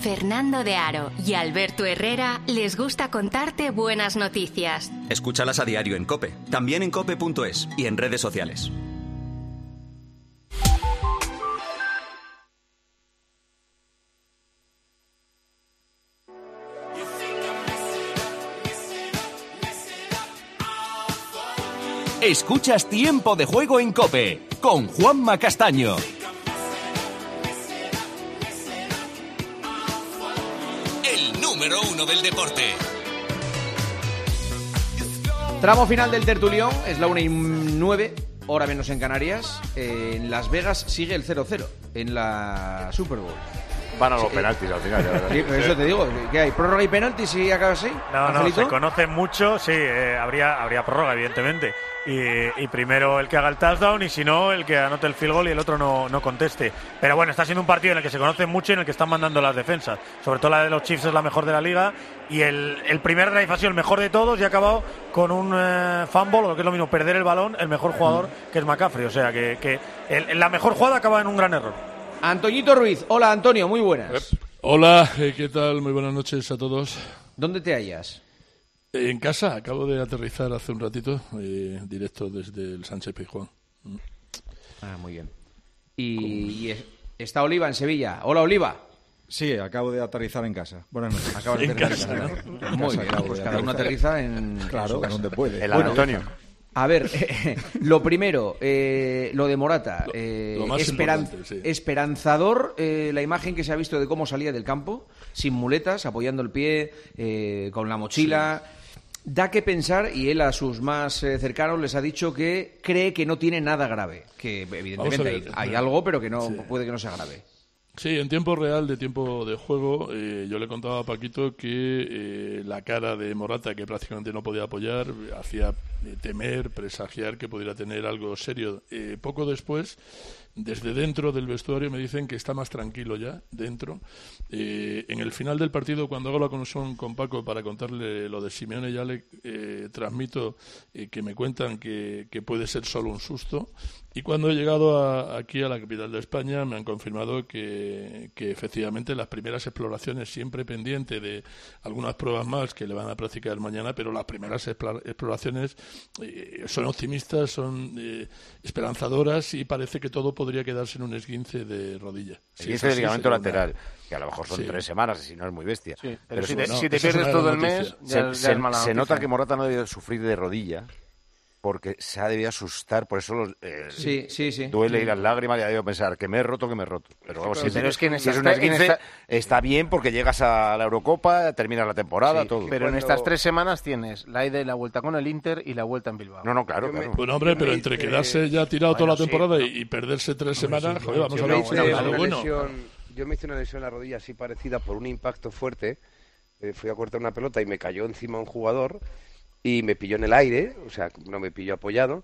Fernando de Aro y Alberto Herrera les gusta contarte buenas noticias. Escúchalas a diario en Cope, también en cope.es y en redes sociales. Escuchas Tiempo de Juego en Cope con Juanma Castaño. Uno del deporte. Tramo final del tertulión, es la 1 y 9, hora menos en Canarias. Eh, en Las Vegas sigue el 0-0 en la Super Bowl. Van a los Sí, penaltis al final. Sí, eso te digo, ¿qué hay? ¿Prórroga y penaltis si acaba así? No, no, Angelito? se conocen mucho, sí, eh, habría, habría prórroga, evidentemente. Y, y primero el que haga el touchdown y si no, el que anote el field goal y el otro no, no conteste. Pero bueno, está siendo un partido en el que se conocen mucho y en el que están mandando las defensas. Sobre todo la de los Chiefs es la mejor de la liga. Y el, el primer drive ha sido el mejor de todos y ha acabado con un eh, fumble, o lo que es lo mismo, perder el balón, el mejor jugador, que es McCaffrey. O sea que, que el- la mejor jugada acaba en un gran error. Antoñito Ruiz, hola Antonio, muy buenas. Hola, eh, ¿qué tal? Muy buenas noches a todos. ¿Dónde te hallas? En casa, acabo de aterrizar hace un ratito, eh, directo desde el Sánchez Pizjuán. Ah, muy bien. Y, y es- está Oliva en Sevilla. Hola, Oliva. Sí, acabo de aterrizar en casa. Buenas noches. *laughs* Acabas de En aterrizar en casa, ¿no? bien, acabo pues cada uno aterriza en- en Claro, su casa. donde puede. El Bueno, Antonio. A ver, *laughs* lo primero, eh, lo de Morata. eh, lo más esperan- importante, sí. Esperanzador eh, la imagen que se ha visto de cómo salía del campo, sin muletas, apoyando el pie, eh, con la mochila. Da que pensar, y él a sus más eh, cercanos les ha dicho que cree que no tiene nada grave. Que evidentemente hay, algo, pero que no Sí. puede que no sea grave. Sí, en tiempo real de tiempo de juego, eh, yo le contaba a Paquito que eh, la cara de Morata, que prácticamente no podía apoyar, hacía eh, temer, presagiar que pudiera tener algo serio. Eh, poco después, desde dentro del vestuario me dicen que está más tranquilo ya, dentro. Eh, en el final del partido, cuando hago la conexión con Paco para contarle lo de Simeone, ya le eh, transmito eh, que me cuentan que, que puede ser solo un susto. Y cuando he llegado a- aquí a la capital de España, me han confirmado que, que efectivamente las primeras exploraciones, siempre pendiente de algunas pruebas más que le van a practicar mañana, pero las primeras exploraciones eh, son optimistas, son esperanzadoras y parece que todo podría quedarse en un esguince de rodilla. Si es Esguince de así, ligamento sería una- lateral, que a lo mejor son Sí. tres semanas, si no es muy bestia. Sí, pero si se- te- no, si te pierdes todo el mes, noticia. ya- se, ya se- es mala se noticia. nota que Morata no ha debido sufrir de rodilla porque se ha debido asustar, por eso los, eh, Sí, sí, sí. duele y las lágrimas y ha debido pensar que me he roto, que me he roto. Pero vamos, pero- si, pero es que en si es estas un tres- en esguince, esta- está bien porque llegas a la Eurocopa, terminas la temporada, Sí, todo. Pero en estas tres semanas tienes la ida y la vuelta con el Inter y la vuelta en Bilbao. No, no, claro, claro. Bueno, hombre, pero entre quedarse ya tirado toda la temporada y, y perderse tres semanas, joder, vamos a ver. hice bueno, una bueno. lesión, yo me hice una lesión en la rodilla así parecida por un impacto fuerte. Eh, fui a cortar una pelota y me cayó encima un jugador y me pilló en el aire, o sea, no me pilló apoyado.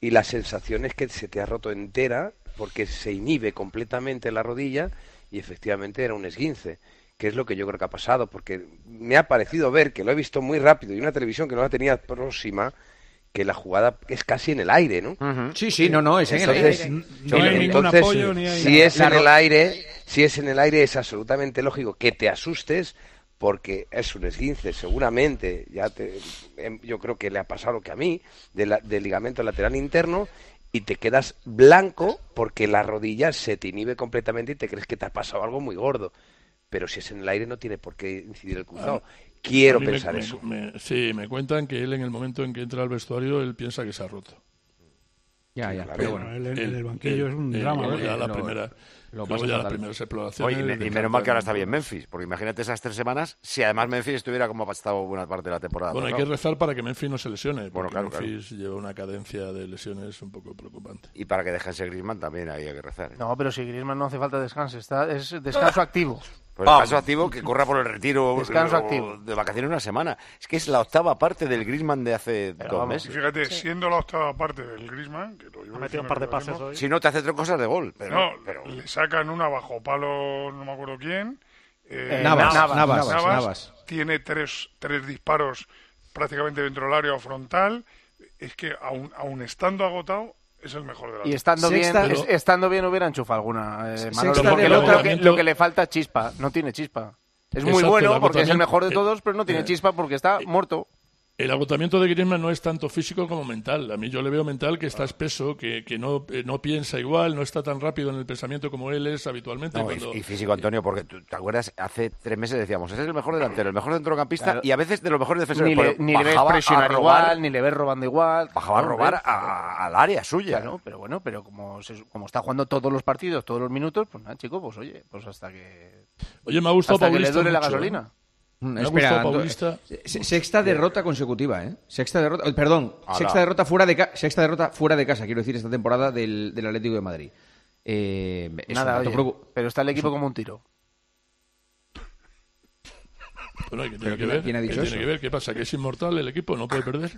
Y la sensación es que se te ha roto entera porque se inhibe completamente la rodilla y efectivamente era un esguince, que es lo que yo creo que ha pasado, porque me ha parecido ver, que lo he visto muy rápido y una televisión que no la tenía próxima, que la jugada es casi en el aire, ¿no? Sí, sí, no, no, es en el Entonces, aire. yo- No hay ningún entonces, apoyo ni hay si nada. es en el aire, si es en el aire es absolutamente lógico que te asustes porque es un esguince, seguramente, ya te, em, yo creo que le ha pasado lo que a mí, de del ligamento lateral interno, y te quedas blanco porque la rodilla se te inhibe completamente y te crees que te ha pasado algo muy gordo. Pero si es en el aire no tiene por qué incidir el cruzado. Quiero me- pensar me- eso. me- sí, me cuentan que él en el momento en que entra al vestuario, él piensa que se ha roto. Ya, ya, Claro. pero bueno. Él- en el él- banquillo es un drama, luego ¿no? ya la Lo- primera, lo luego ya las primeras exploraciones. Oye, y, me- y menos mal que ahora está bien Memphis, porque imagínate esas tres semanas, si además Memphis estuviera como ha estado buena parte de la temporada. Bueno, hay pasada. que rezar para que Memphis no se lesione, porque Bueno, claro, claro. Memphis lleva una cadencia de lesiones un poco preocupante. Y para que dejense Griezmann también ahí hay que rezar. ¿eh? No, pero si Griezmann no hace falta descanso, está, es descanso activo. *laughs* Pues descanso activo que corra por el retiro *laughs* Descanso o- activo. de vacaciones una semana. Es que es la octava parte del Griezmann de hace dos Y meses. fíjate, siendo la octava parte del Griezmann, que lo llevo Ha metido diciendo un par de lo pases hacemos, hoy. Si no te hace tres cosas de gol. Pero, no, pero- le sacan una bajo palo, no me acuerdo quién. eh, Eh, Navas, Navas, Navas, Navas. Tiene tres, tres disparos prácticamente dentro del área frontal. Es que aún, aún estando agotado, es el mejor de la Y estando Sexta- bien, es- estando bien hubiera enchufado alguna. eh, Manolo, porque el otro Manolo. que- lo que le falta es chispa, no tiene chispa. Es muy Exacto, bueno porque es el mejor de eh, todos, pero no tiene eh, chispa porque está muerto. El agotamiento de Griezmann no es tanto físico como mental. A mí yo le veo mental que está espeso, que, que no, eh, no piensa igual, no está tan rápido en el pensamiento como él es habitualmente. No, y- cuando- y, físico, Antonio, porque tú, ¿te acuerdas? Hace tres meses decíamos, ese es el mejor delantero, el mejor centrocampista Claro. y a veces de los mejores defensores. Ni le, ni le ves presionar robar- igual, ni le ves robando igual. Bajaba a robar a- al área suya. Claro, pero bueno, pero como, se- como está jugando todos los partidos, todos los minutos, pues nada, chico, pues oye, pues hasta que... Oye, me ha gustado hasta que le Paulista dure la mucho, gasolina. ¿eh? Ha Espera, Paulista. se- Sexta derrota consecutiva, ¿eh? Sexta derrota, eh, perdón, Ala. sexta derrota fuera de sexta derrota fuera de casa, quiero decir, esta temporada del, del Atlético de Madrid. Eh, Nada, oye, pero está el equipo como un tiro. Bueno, ¿qué tiene ¿Pero que ver? quién ha ¿Qué dicho tiene eso? que ver? ¿Qué pasa? ¿Que es inmortal el equipo? ¿No puede perder?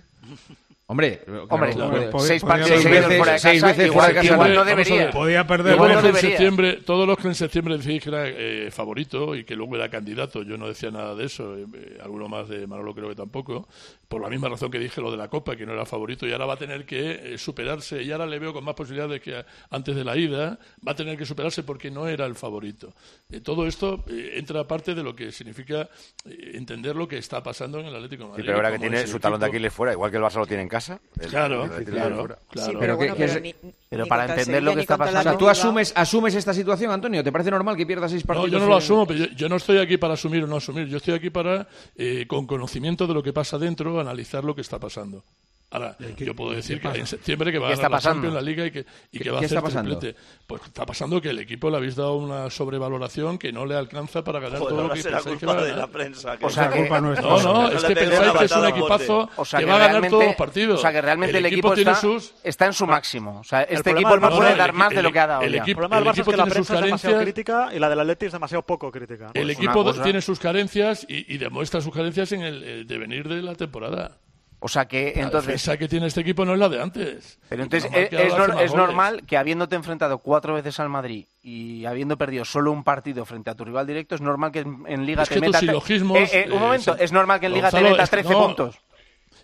Hombre, Hombre, claro, seis podría partidos perder. seguidos fuera de seis casa, veces igual- fuera de casa. igual no debería. Podía perder Todos no los que en septiembre, todos los que en septiembre decís que era eh, favorito y que luego era candidato, yo no decía nada de eso, eh, eh, alguno más de Manolo creo que tampoco, por la misma razón que dije lo de la Copa, que no era favorito, y ahora va a tener que eh, superarse, y ahora le veo con más posibilidades que antes de la ida, va a tener que superarse porque no era el favorito. Eh, todo esto eh, entra parte de lo que significa entender lo que está pasando en el Atlético. Sí, pero ahora que tiene su talón de Aquiles fuera, igual que el Barça lo tiene en casa. Claro, claro, pero, para entender lo que está pasando... ¿tú asumes, asumes esta situación, Antonio? ¿Te parece normal que pierdas seis partidos? No, yo no lo asumo, pero yo, yo, no estoy aquí para asumir o no asumir. Yo estoy aquí para, con conocimiento de lo que pasa dentro, analizar lo que está pasando. Ahora, yo puedo decir que en septiembre que va a ganar la Champions, la Liga y que, y que va a hacer triplete. Pues está pasando que el equipo le habéis dado una sobrevaloración que no le alcanza para ganar Joder, todo lo que será pensáis culpa que va a ganar. de la prensa. Que o sea, no, que... no, no, no, es que pensáis que es un equipazo o sea, que, que va a ganar todos los partidos. O sea, que realmente el, el equipo, está, sus... está, en su máximo. O sea, este equipo no puede dar más de lo que ha dado. El equipo tiene sus carencias. crítica y la del Atleti es demasiado poco crítica. El pues equipo tiene sus carencias y demuestra sus carencias en el eh, devenir de la temporada. O sea que entonces. La que tiene este equipo no es la de antes. Pero entonces eh, es, normal que habiéndote enfrentado cuatro veces al Madrid y habiendo perdido solo un partido frente a tu rival directo, es normal que en, Liga es te metas. Eh, eh, un momento, eh, es normal que en Liga te metas 13 puntos.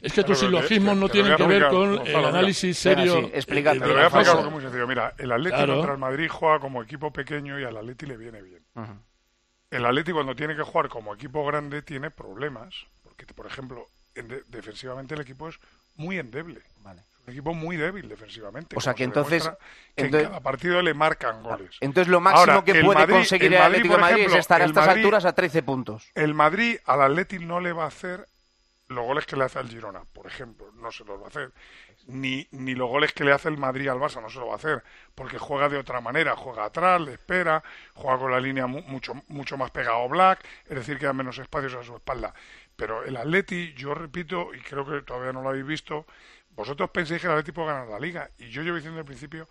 Es que tus silogismos no tienen que ver con el análisis serio. Sí, explícate. Te voy a explicar algo muy sencillo. Mira, el Atleti claro. contra el Madrid juega como equipo pequeño y al Atleti le viene bien. El Atleti cuando tiene que jugar como equipo grande tiene problemas. Porque, por ejemplo, defensivamente el equipo es muy endeble. Vale. Un equipo muy débil defensivamente. O sea que entonces, que en cada partido le marcan goles. Entonces lo máximo que puede conseguir el, Atlético Madrid, de Madrid es estar a estas alturas a 13 puntos. El Madrid al Atlético no le va a hacer los goles que le hace al Girona, por ejemplo, no se los va a hacer. Ni, ni los goles que le hace el Madrid al Barça, no se los va a hacer. Porque juega de otra manera, juega atrás, le espera, juega con la línea mu mucho, mucho más pegado Black, es decir, queda menos espacios a su espalda. Pero el Atleti, yo repito, y creo que todavía no lo habéis visto, vosotros pensáis que el Atleti puede ganar la liga. Y yo llevo diciendo al principio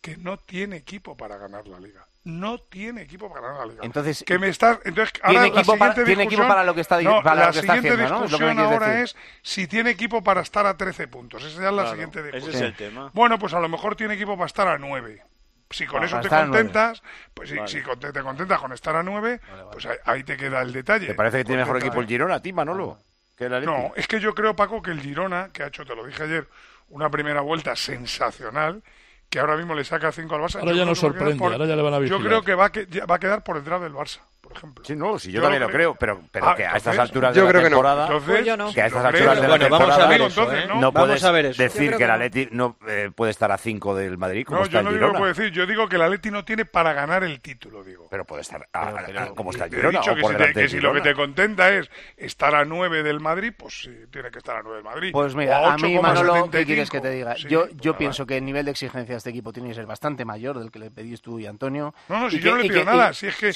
que no tiene equipo para ganar la liga. No tiene equipo para ganar la liga. Entonces, que me estás, entonces ahora la siguiente para, tiene equipo para lo que está, no, para la que está haciendo. Siguiente discusión ahora es si tiene equipo para estar a 13 puntos. Esa es la siguiente discusión. Ese es el tema. Bueno, pues a lo mejor tiene equipo para estar a 9. Si con eso te contentas, pues si, te contentas con estar a nueve, pues ahí, ahí, te queda el detalle. ¿Te parece que tiene mejor equipo el Girona, a ti, Manolo? Que no, es que yo creo, Paco, que el Girona, que ha hecho, te lo dije ayer, una primera vuelta sensacional, que ahora mismo le saca cinco al Barça. Ahora ya no sorprende, ahora ya le van a vigilar. Yo creo que va, que va a quedar por detrás del Barça por ejemplo. Sí, no, sí, yo, yo también lo creo, pero, pero ah, que a entonces, estas alturas de yo la creo temporada... Que no. Entonces, pues yo no. Que a estas no alturas creo. de la bueno, temporada... Vamos a ver eso, entonces, ¿eh? No puedes vamos a ver eso. decir que el Atleti no eh, puede estar a 5 del Madrid como no, está yo no el Girona. Digo, decir, yo digo que el Atleti no tiene para ganar el título, digo. Pero puede estar a, a, a, como está el Girona. He dicho o que, si, te, que si lo que te contenta es estar a 9 del Madrid, pues eh, tiene que estar a 9 del Madrid. Pues mira, a, mí, Manolo, ¿qué quieres que te diga? yo pues yo pienso que el nivel de exigencia de este equipo tiene que ser bastante mayor del que le pedís tú y Antonio. No, no, si yo no le pido nada, si es que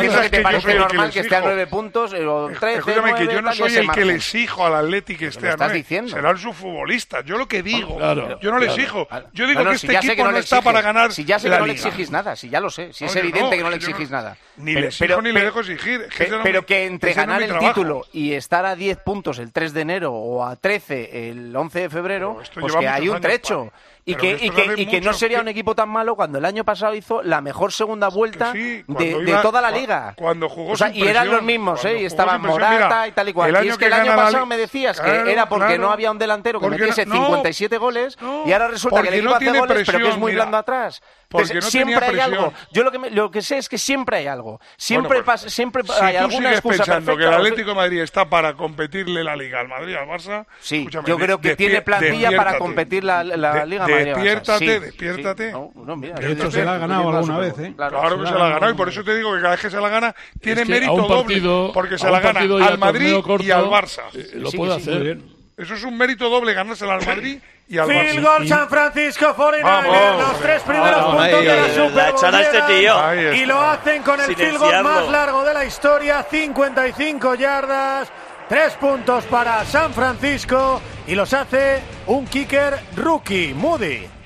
entiendo que te parece normal que, esté a nueve puntos eh, o tres. Escúchame, que yo no soy el que le exijo al Atleti que esté a nueve. Serán sus futbolistas. Yo lo que digo, yo no le exijo. Yo digo que este equipo no está para ganar. Si ya sé que no le exigís nada, si ya lo sé, si es evidente que no le exigís nada. Ni le exijo ni le dejo exigir. Pero que entre ganar el título y estar a 10 puntos el 3 de enero o a 13 el 11 de febrero, pues que hay un trecho. Y que, y que, y que no sería un equipo tan malo cuando el año pasado hizo la mejor segunda vuelta de, toda la liga. Cuando jugó o sea, Y eran los mismos, ¿eh? Estaban Morata mira, y tal y cual. y es que, el año pasado me decías que era porque no había un delantero que metiese no, 57 goles y ahora resulta que el equipo no hace goles, pero que es muy blando atrás. Porque no siempre hay algo. Yo lo que, me, lo que sé es que siempre hay algo. Siempre, bueno, pues, pasa, siempre si hay tú sigues pensando que el Atlético de Madrid está para competirle la Liga al Madrid, al Barça... Sí, yo creo que tiene plantilla para competir la, la Liga de, Madrid. Despiértate, despiértate. Sí. No, no, se la ha ganado alguna vez. ¿eh? Claro, que se la ha ganado y por eso te digo que cada vez que se la gana tiene mérito doble. Porque se la gana al Madrid y al Barça. Eh, lo puede hacer. Eso es un mérito doble, ganarse al Madrid y al Barça. Phil gol San Francisco 49 los tres primeros puntos de la Super la este tío. Y lo hacen con el field goal más largo de la historia, 55 yardas. Tres puntos para San Francisco y los hace un kicker rookie, Moody.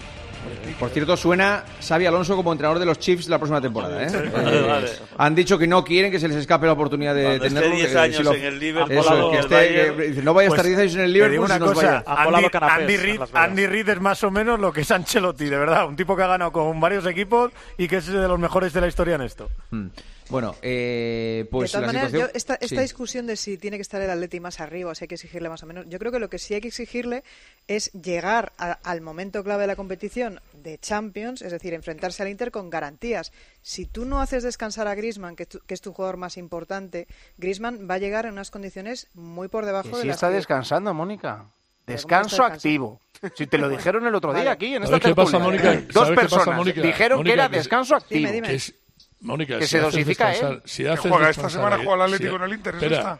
Por cierto, suena Xavi Alonso como entrenador de los Chiefs la próxima temporada. ¿eh? Han dicho que no quieren que se les escape la oportunidad de Cuando tenerlo. Esté 10 años si en el Liverpool. No vaya a estar 10 años en el Liverpool. Una cosa, Andy, Andy, Reed, Andy, Reed, es más o menos lo que es Ancelotti, de verdad. Un tipo que ha ganado con varios equipos y que es de los mejores de la historia en esto. Hmm. Bueno, eh, pues de todas la maneras, situación... yo esta, esta sí. discusión de si tiene que estar el Atleti más arriba o si hay que exigirle más o menos, yo creo que lo que sí hay que exigirle es llegar a- al momento clave de la competición de Champions, es decir, enfrentarse al Inter con garantías. Si tú no haces descansar a Griezmann, que, tu- que es tu jugador más importante, Griezmann va a llegar en unas condiciones muy por debajo Que de sí las está que- descansando, Mónica. Descanso activo. Si te lo dijeron el otro día aquí, en esta ¿Sabes qué pasa, tertulia. Mónica? Dos ¿Sabes qué pasa, personas Mónica? dijeron Mónica, que era descanso activo. Dime, dime. Que es- Mónica, Que si se dosifica él. Si juega esta semana juega el si- Atlético con el Inter, ¿es esta?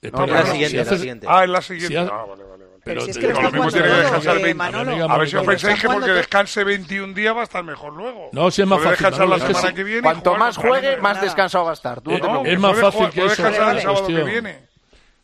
espera, No, la si siguiente, haces- la siguiente. Ah, es la siguiente. si ha- Ah, vale, vale, vale. Pero si es que lo mismo tiene que descansar eh, 20. Manolo. Amiga, A ver si os pensáis que porque descanse 21 días va a estar mejor luego. No, si es más Puede fácil, descansar la Manolo, es que semana que viene. Cuanto jugar más juegue, más descansado va a estar. Tú No, Es más fácil que puede eso, descansar el sábado que viene.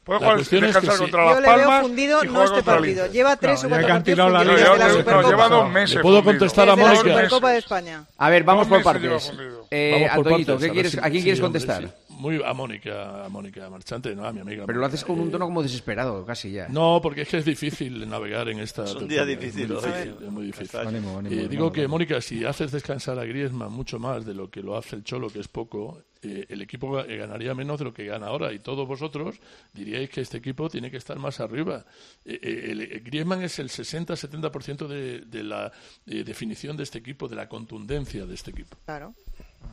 Puede jugar, cuestión es que descansar sí. contra Yo Las le veo Palmas fundido y no juega este contra el partido. Inter. Lleva tres o cuatro partidos la fundidos liga, desde la No, Supercopa. lleva dos meses. ¿Le puedo fundido. contestar a Desde la Mónica? Supercopa de España. A ver, vamos Dos por meses lleva partes. fundido. Eh, Vamos por Antoñito, partes, ¿qué ver quieres, si- ¿a quién sí, quieres hombre, contestar? sí. Muy a Mónica, a Mónica Marchante, no a mi amiga. Pero lo haces con un Eh, tono como desesperado, casi ya. No, porque es que es difícil navegar en esta. Es un día tertulia, difícil Es muy difícil. es muy difícil. Ánimo, ánimo, Eh, ánimo, digo que. Mónica, si haces descansar a Griezmann mucho más de lo que lo hace el Cholo, que es poco, eh, el equipo eh, ganaría menos de lo que gana ahora. Y todos vosotros diríais que este equipo tiene que estar más arriba. Eh, eh, el, Griezmann es el 60-70% de, de la eh, definición de este equipo, de la contundencia de este equipo. Claro.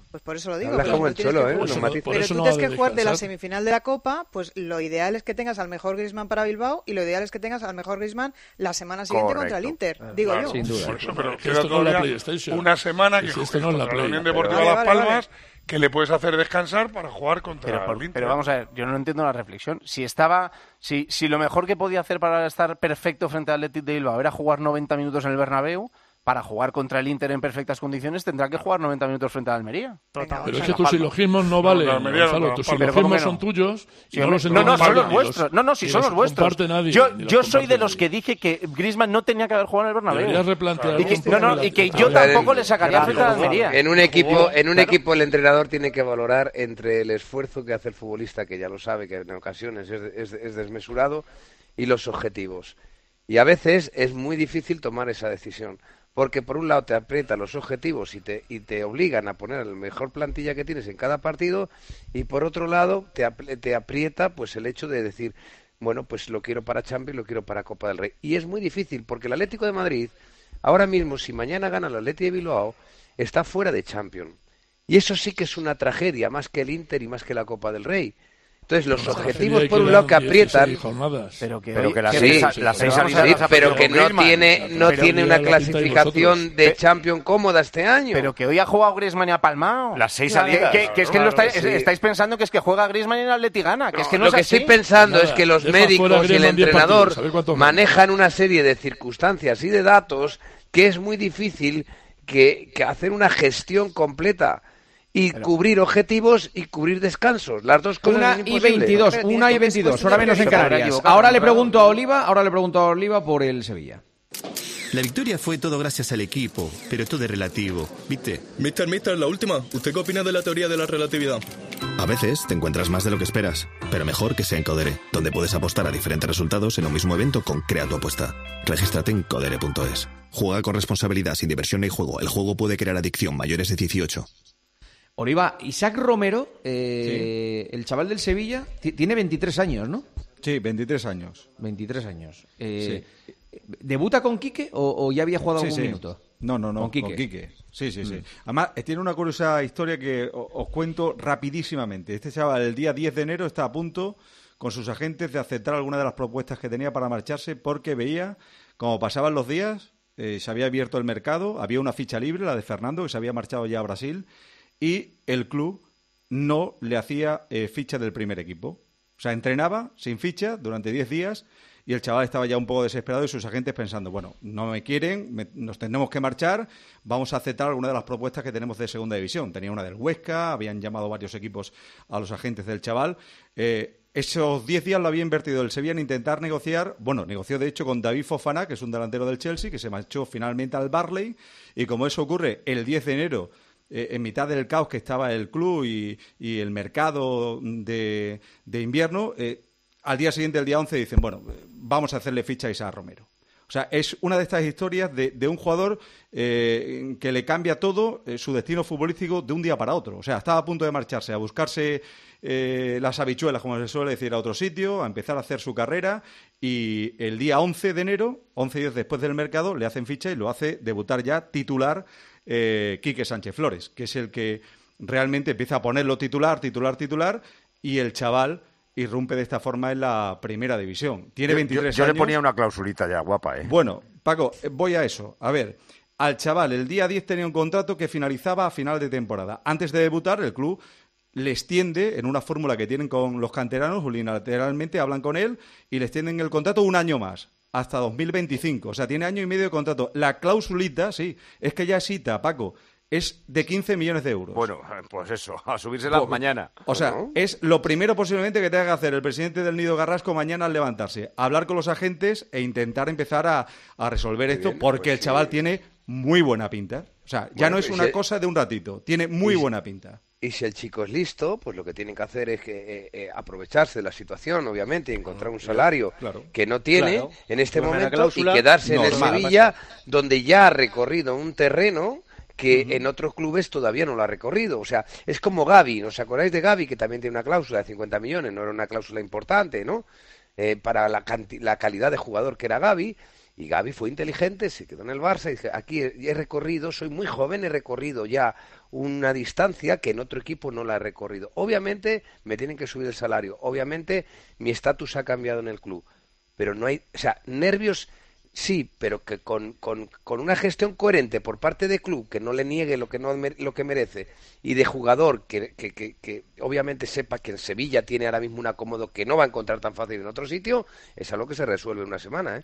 Pues por eso lo digo. Pero como el tienes Cholo, que ¿eh? Eso Pero tú no tienes que de jugar de la semifinal de la Copa, pues lo ideal es que tengas al mejor Griezmann para Bilbao y lo ideal es que tengas al mejor Griezmann la semana siguiente contra el. Inter, digo Claro, yo. Sin duda. Por eso, pero Que queda esto no es la PlayStation. una semana que Es esto no es la la. Unión Deportiva Las vale, vale. Que le puedes hacer descansar para jugar contra Pero, por- el Inter. pero vamos a ver, yo no entiendo la reflexión. Si estaba, si, si lo mejor que podía hacer para estar perfecto frente al Athletic de Bilbao era jugar 90 minutos en el Bernabéu, para jugar contra el Inter en perfectas condiciones tendrá que jugar 90 minutos frente al Almería. Pero es que a- tus silogismos no valen, no, Gonzalo. no, Tus Palma. Pero ¿cómo silogismos son tuyos y Sí, no los no, no, son los vuestros. No, no, si son los vuestros. comparte nadie, yo yo soy de los nadie. que dije que Griezmann no tenía que haber jugado en el Bernabéu. Deberías replantear Y que, un no, poco no, la- y que a yo tampoco le sacaría Claro, frente al Almería. En un equipo, en un Claro. equipo el entrenador tiene que valorar entre el esfuerzo que hace el futbolista, que ya lo sabe, que en ocasiones es, es- es desmesurado, y los objetivos. Y a veces es muy difícil tomar esa decisión, porque por un lado te aprieta los objetivos y te, y te obligan a poner la mejor plantilla que tienes en cada partido, y por otro lado te, te aprieta pues el hecho de decir, bueno, pues lo quiero para Champions, lo quiero para Copa del Rey. Y es muy difícil, porque el Atlético de Madrid, ahora mismo, si mañana gana el Atlético de Bilbao, está fuera de Champions. Y eso sí que es una tragedia, más que el Inter y más que la Copa del Rey. Entonces, los Pero objetivos, por un lado, que 16 aprietan. Pero que, Pero que las sí, seis, las seis salidas sí, las ha pero que no Griezmann. tiene, no Pero tiene una clasificación de Champions cómoda este año. Pero que hoy ha jugado Griezmann y ha palmado. Las seis salidas. Que, que es que Claro, lo estáis, sí. estáis pensando que es que juega Griezmann y el Atleti gana. Que es que no lo es que así. estoy pensando Nada, es que los médicos y el Griezmann 10 entrenador partidos, manejan una serie de circunstancias y de datos que es muy difícil que, que hacer una gestión completa y cubrir objetivos y cubrir descansos. Las dos cosas Una es y imposible. 22, Hombre, una y es 22, cuestión hora de menos en. Canarias. Ahora le pregunto a Oliva, ahora le pregunto a Oliva por el Sevilla. La victoria fue todo gracias al equipo, pero todo es relativo, ¿viste? Mister, mister, la última. ¿Usted qué opina de la teoría de la relatividad? A veces te encuentras más de lo que esperas, pero mejor que sea en Codere, donde puedes apostar a diferentes resultados en un mismo evento con Crea tu apuesta. Regístrate en codere.es. Juega con responsabilidad, sin diversión ni juego. El juego puede crear adicción mayores de 18. Oliva, Isaac Romero, eh, el chaval del Sevilla, ti- tiene 23 años, ¿no? Sí, 23 años. 23 años. Eh, ¿Debuta con Quique o, o ya había jugado Sí, algún minuto? No, no, no, Con con Quique. Quique. Sí, sí, sí. Mm. Además, eh, tiene una curiosa historia que os cuento rapidísimamente. Este chaval, el día 10 de enero, está a punto con sus agentes de aceptar alguna de las propuestas que tenía para marcharse porque veía, como pasaban los días, eh, se había abierto el mercado, había una ficha libre, la de Fernando, que se había marchado ya a Brasil, y el club no le hacía eh, ficha del primer equipo. O sea, entrenaba sin ficha durante 10 días y el chaval estaba ya un poco desesperado y sus agentes pensando, bueno, no me quieren, nos tenemos que marchar, vamos a aceptar alguna de las propuestas que tenemos de segunda división. Tenía una del Huesca, habían llamado varios equipos a los agentes del chaval. Eh, esos 10 días lo había invertido el Sevilla en intentar negociar, bueno, negoció de hecho con David Fofana, que es un delantero del Chelsea, que se marchó finalmente al Barley, y como eso ocurre el 10 de enero, eh, en mitad del caos que estaba el club y, el mercado de, de invierno, eh, al día siguiente, el día 11, dicen, bueno, vamos a hacerle ficha a Isaac Romero. O sea, es una de estas historias de, un jugador eh, que le cambia todo su destino futbolístico de un día para otro. O sea, estaba a punto de marcharse a buscarse las habichuelas, como se suele decir, a otro sitio, a empezar a hacer su carrera y el día 11 de enero, 11 días después del mercado, le hacen ficha y lo hace debutar ya titular eh, Quique Sánchez Flores, que es el que realmente empieza a ponerlo titular, titular, titular y el chaval irrumpe de esta forma en la primera división. Tiene Yo- 23 yo, yo años. le ponía una klausulita ya, guapa, ¿eh? Bueno, Paco, eh, voy a eso. A ver, al chaval el día 10 tenía un contrato que finalizaba a final de temporada. Antes de debutar, el club le extiende en una fórmula que tienen con los canteranos, unilateralmente hablan con él y le extienden el contrato un año más, hasta 2025. O sea, tiene año y medio de contrato. La klausulita, sí, es que ya cita, Paco, es de 15 millones de euros. Bueno, pues eso, a subírsela Po- mañana. O sea, es lo primero posiblemente que tenga que hacer el presidente del Nido Garrasco mañana al levantarse. Hablar con los agentes e intentar empezar a, a resolver esto bien, porque pues el chaval tiene muy buena pinta. O sea, ya Bueno, no es pues una cosa de un ratito. Tiene muy y- buena pinta. Y si el chico es listo, pues lo que tienen que hacer es que, eh, eh, aprovecharse de la situación, obviamente, y encontrar un salario que no tiene Claro. en este momento cláusula y quedarse en el. Sevilla, donde ya ha recorrido un terreno que en otros clubes todavía no lo ha recorrido. O sea, es como Gaby, ¿os acordáis de Gaby, que también tiene una cláusula de 50 millones? No era una cláusula importante, ¿no? Eh, para la, la calidad de jugador que era Gaby. Y Gaby fue inteligente, se quedó en el Barça y dije, aquí he recorrido, soy muy joven, he recorrido ya una distancia que en otro equipo no la he recorrido. Obviamente me tienen que subir el salario, obviamente mi estatus ha cambiado en el club, pero no hay, o sea, nervios sí, pero que con, con, con una gestión coherente por parte de club que no le niegue lo que no lo que merece y de jugador que, que, que, que obviamente sepa que en Sevilla tiene ahora mismo un acomodo que no va a encontrar tan fácil en otro sitio, es algo que se resuelve en una semana, ¿eh?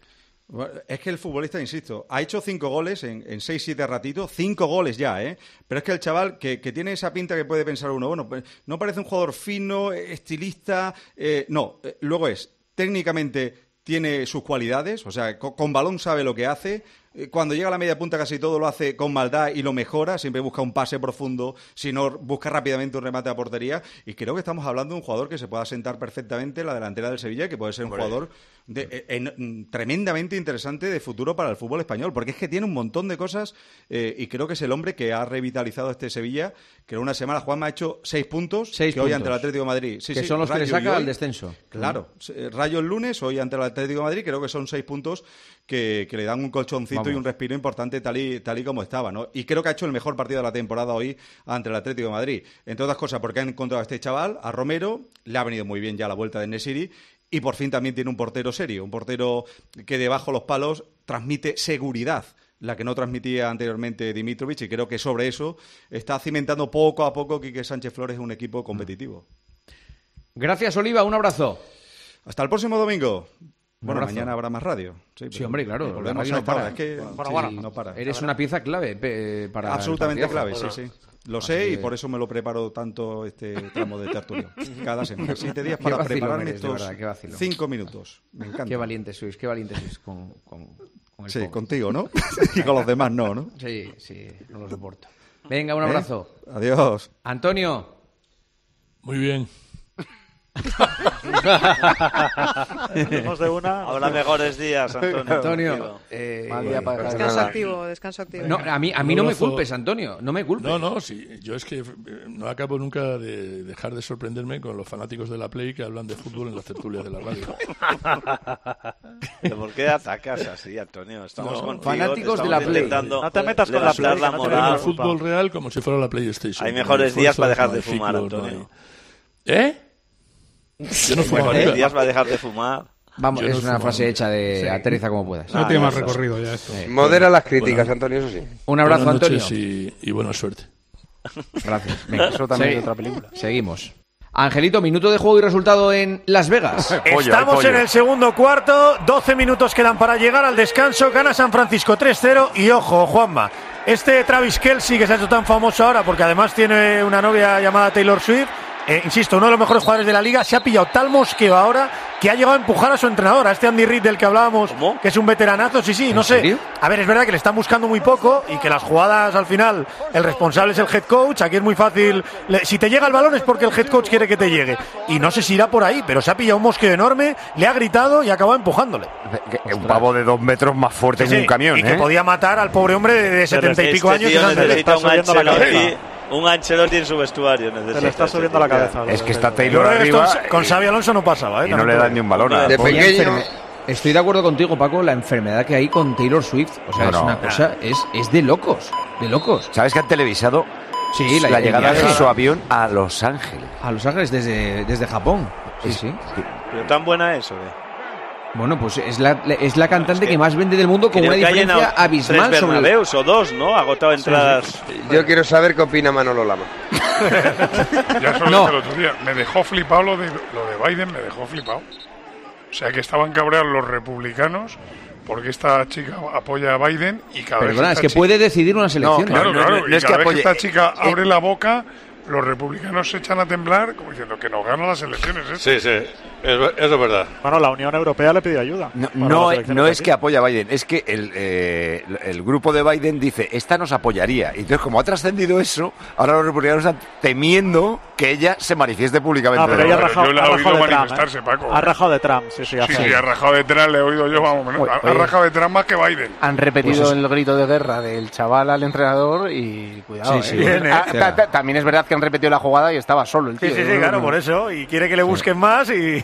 Bueno, Es que el futbolista, insisto, ha hecho cinco goles en, en seis, siete ratitos, cinco goles ya, ¿eh? Pero es que el chaval que, que tiene esa pinta que puede pensar uno, bueno, pues, no parece un jugador fino, estilista, eh, no, eh, luego es, técnicamente tiene sus cualidades, o sea, co- con, balón sabe lo que hace, eh, cuando llega a la media punta casi todo lo hace con maldad y lo mejora, siempre busca un pase profundo, si no busca rápidamente un remate a portería, y creo que estamos hablando de un jugador que se pueda sentar perfectamente en la delantera del Sevilla, que puede ser un jugador de- eh, en- mm, tremendamente interesante de futuro para el fútbol español, porque es que tiene un montón de cosas eh, y creo que es el hombre que ha revitalizado este Sevilla, que en una semana Juan me ha hecho seis puntos, Seis que hoy puntos. ante el Atlético de Madrid. Sí, Que sí, son los que le Rayo saca hoy- al descenso. Claro, eh, Rayo el lunes, hoy ante el Atlético de Madrid, creo que son seis puntos que, que le dan un colchoncito Vamos. y un respiro importante tal y, tal y como estaba, ¿no? Y creo que ha hecho el mejor partido de la temporada hoy ante el Atlético de Madrid. Entre otras cosas, porque han encontrado a este chaval, a Romero, le ha venido muy bien ya la vuelta de Nesiri, y por fin también tiene un portero serio, un portero que debajo los palos transmite seguridad la que no transmitía anteriormente Dimitrovic y creo que sobre eso está cimentando poco a poco Quique Sánchez Flores un equipo competitivo. Gracias, Oliva. Un abrazo. Hasta el próximo domingo. Bueno, abrazo. mañana habrá más radio. Sí, hombre, claro. la Volvemos no para. Es que Bueno, sí, bueno, no para. Eres una pieza clave para. el Absolutamente clave, sí, sí. Lo Así sé y por eso me lo preparo tanto este tramo de tertulio. *laughs* Cada semana. Siete días *laughs* para prepararme eres, estos verdad, cinco minutos. Me encanta. Qué valientes sois, qué valientes sois con, con, con el Sí, pobre. contigo, ¿no? *laughs* y con los demás no, ¿no? Sí, sí, no lo soporto. Venga, un ¿Eh? abrazo. Adiós. Antonio. Muy bien. Tenemos de una. Habrá mejores días, Antonio. Antonio, eh, Descanso activo, descanso activo. No, a mí, a mí no me culpes, Antonio. No me culpes. No, no, sí. Yo es que eh, no acabo nunca de dejar de sorprenderme con los fanáticos de la Play que hablan de fútbol en las tertulias de la radio. ¿Pero por qué atacas así, Antonio? Estamos No, contigo, fanáticos de la Play. No te metas con la Play, la que no te moral. el fútbol real como si fuera la PlayStation. Hay mejores días para dejar de fumar, Antonio. ¿Eh? Yo no *laughs* fumo días para dejar de fumar. Vamos, Yo es no una fumo frase hecha de Sí. aterriza como puedas. No tiene más eso. recorrido ya esto. Eh, Modera las Bueno. críticas, Antonio, eso sí. Un abrazo, Buenas Antonio. y, y buena suerte. *laughs* Gracias. Venga, *laughs* Eso también es otra película. Seguimos. Angelito, minuto de juego y resultado en Las Vegas. Estamos en el segundo cuarto, 12 minutos quedan para llegar al descanso, gana San Francisco 3-0 y ojo, Juanma, este Travis Kelsey que se ha hecho tan famoso ahora porque además tiene una novia llamada Taylor Swift, eh, insisto, uno de los mejores jugadores de la liga, se ha pillado tal mosqueo ahora que ha llegado a empujar a su entrenador, a este Andy Reid del que hablábamos, que es un veteranazo, sí, sí, no sé. serio? A ver, es verdad que le están buscando muy poco y que las jugadas al final el responsable es el head coach, aquí es muy fácil, le- si te llega el balón es porque el head coach quiere que te llegue y no sé si irá por ahí, pero se ha pillado un mosqueo enorme, le ha gritado y ha acabado empujándole. Que- Un pavo de dos metros más fuerte Sí, que un camión, y que ¿eh? podía matar al pobre hombre de, de setenta y pico Este años. Un Ancelotti, en su vestuario. Se le está subiendo la cabeza. Es que está Yo Taylor creo que esto arriba con Xavi Alonso no pasaba, ¿eh? y no le dan ni un balón a De pequeño, Estoy de acuerdo contigo, Paco, la enfermedad que hay con Taylor Swift. O sea, No, es no. una cosa, es, es de locos, de locos. ¿Sabes que han televisado Sí, la, llegada de su avión a Los Ángeles. A Los Ángeles desde, desde Japón. Sí, sí. ¿Pero tan buena es o qué? Bueno, pues es la, es la cantante que, más vende del mundo con una diferencia abismal tres sobre el- o dos, ¿no? Agotado entradas. Yo quiero saber qué opina Manolo Lama. *laughs* Ya eso lo No. dije el otro día. Me dejó flipado lo de, lo de Biden, me dejó flipado. O sea que estaban cabreados los republicanos porque esta chica apoya a Biden y cada Perdona, vez es que chica- puede decidir unas elecciones. Claro, No, no, claro. no, y no es que vez apoye- esta chica eh, abre la boca, los republicanos se echan a temblar como diciendo que nos ganan las elecciones. ¿eh? Sí, sí, eso es verdad. Bueno, la Unión Europea le pidió ayuda. No, no, no de es que apoya a Biden, es que el, eh, el grupo de Biden dice, esta nos apoyaría. Y entonces, como ha trascendido eso, ahora los republicanos están temiendo que ella se manifieste públicamente. No, pero ella ha rajado, yo la ha he oído de Trump. manifestarse, ¿eh? Paco. Ha rajado de Trump, sí, sí. Sí, hace- sí, ha rajado detrás, le he oído yo, vamos, Ha- ha rajado detrás más que Biden. Han repetido Pues es- el grito de guerra del chaval al entrenador y cuidado. Sí, sí. ¿eh? Bien, ¿eh? Ah, ta- ta- también es verdad que han repetido la jugada y estaba solo el Sí, tío. sí, sí, claro, por eso. Y quiere que le busquen más y...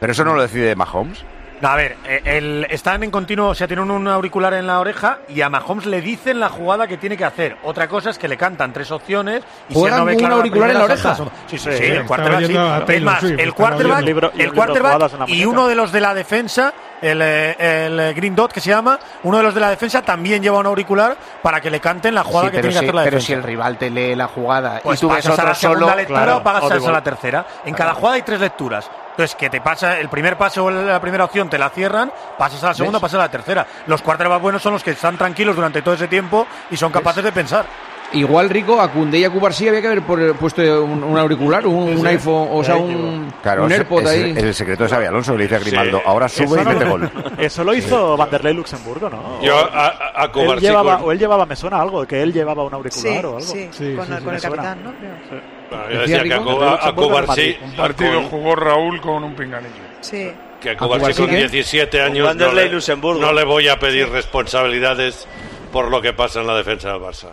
Pero eso no lo decide Mahomes. No, a ver, eh, el- están en continuo, o sea, tienen un auricular en la oreja y a Mahomes le dicen la jugada que tiene que hacer. Otra cosa es que le cantan tres opciones y si ¿Juegan él no ve con un claro auricular en la oreja? Sí, sí, Sí, sí, el quarterback sí. Es Taylor más, el quarterback, libro- el quarterback y uno de los de la defensa, el, eh, el Green Dot que se llama, uno de los de la defensa también lleva un auricular para que le canten la jugada Sí, que pero tiene que si, hacer la pero defensa. si el rival te lee la jugada Pues y tú ves pasas a la segunda solo, lectura claro, o pasas audible. a la tercera. En cada jugada hay tres lecturas. Entonces, que te pasa el primer paso o la primera opción, te la cierran, pasas a la segunda, ¿Ves? pasas a la tercera. Los quarterbacks buenos son los que están tranquilos durante todo ese tiempo y son capaces de pensar. Igual, Rico, a Koundé y a Cubarsí había que haber por- puesto un, un auricular, un, un iPhone, o sea, un, Claro, un es- AirPod es, ahí. el, el secreto de Xavi Alonso, que le dice a Grimaldo, Sí. ahora sube Eso y mete lo- gol. *laughs* Eso lo hizo Vanderlei Luxemburgo, ¿no? Yo O- a, a, él llevaba, con- o él llevaba, me suena algo, que él llevaba un auricular Sí, o algo. sí, con, el- con el suena. capitán, ¿no? Creo. Bueno, yo decía que a, a. Un partido con- jugó Raúl con un pinganillo. Sí. que a ¿A Cubarsí Cubarsí con qué? 17 años no Vanderlei le, Luxemburgo. no le voy a pedir responsabilidades por lo que pasa en la defensa del Barça.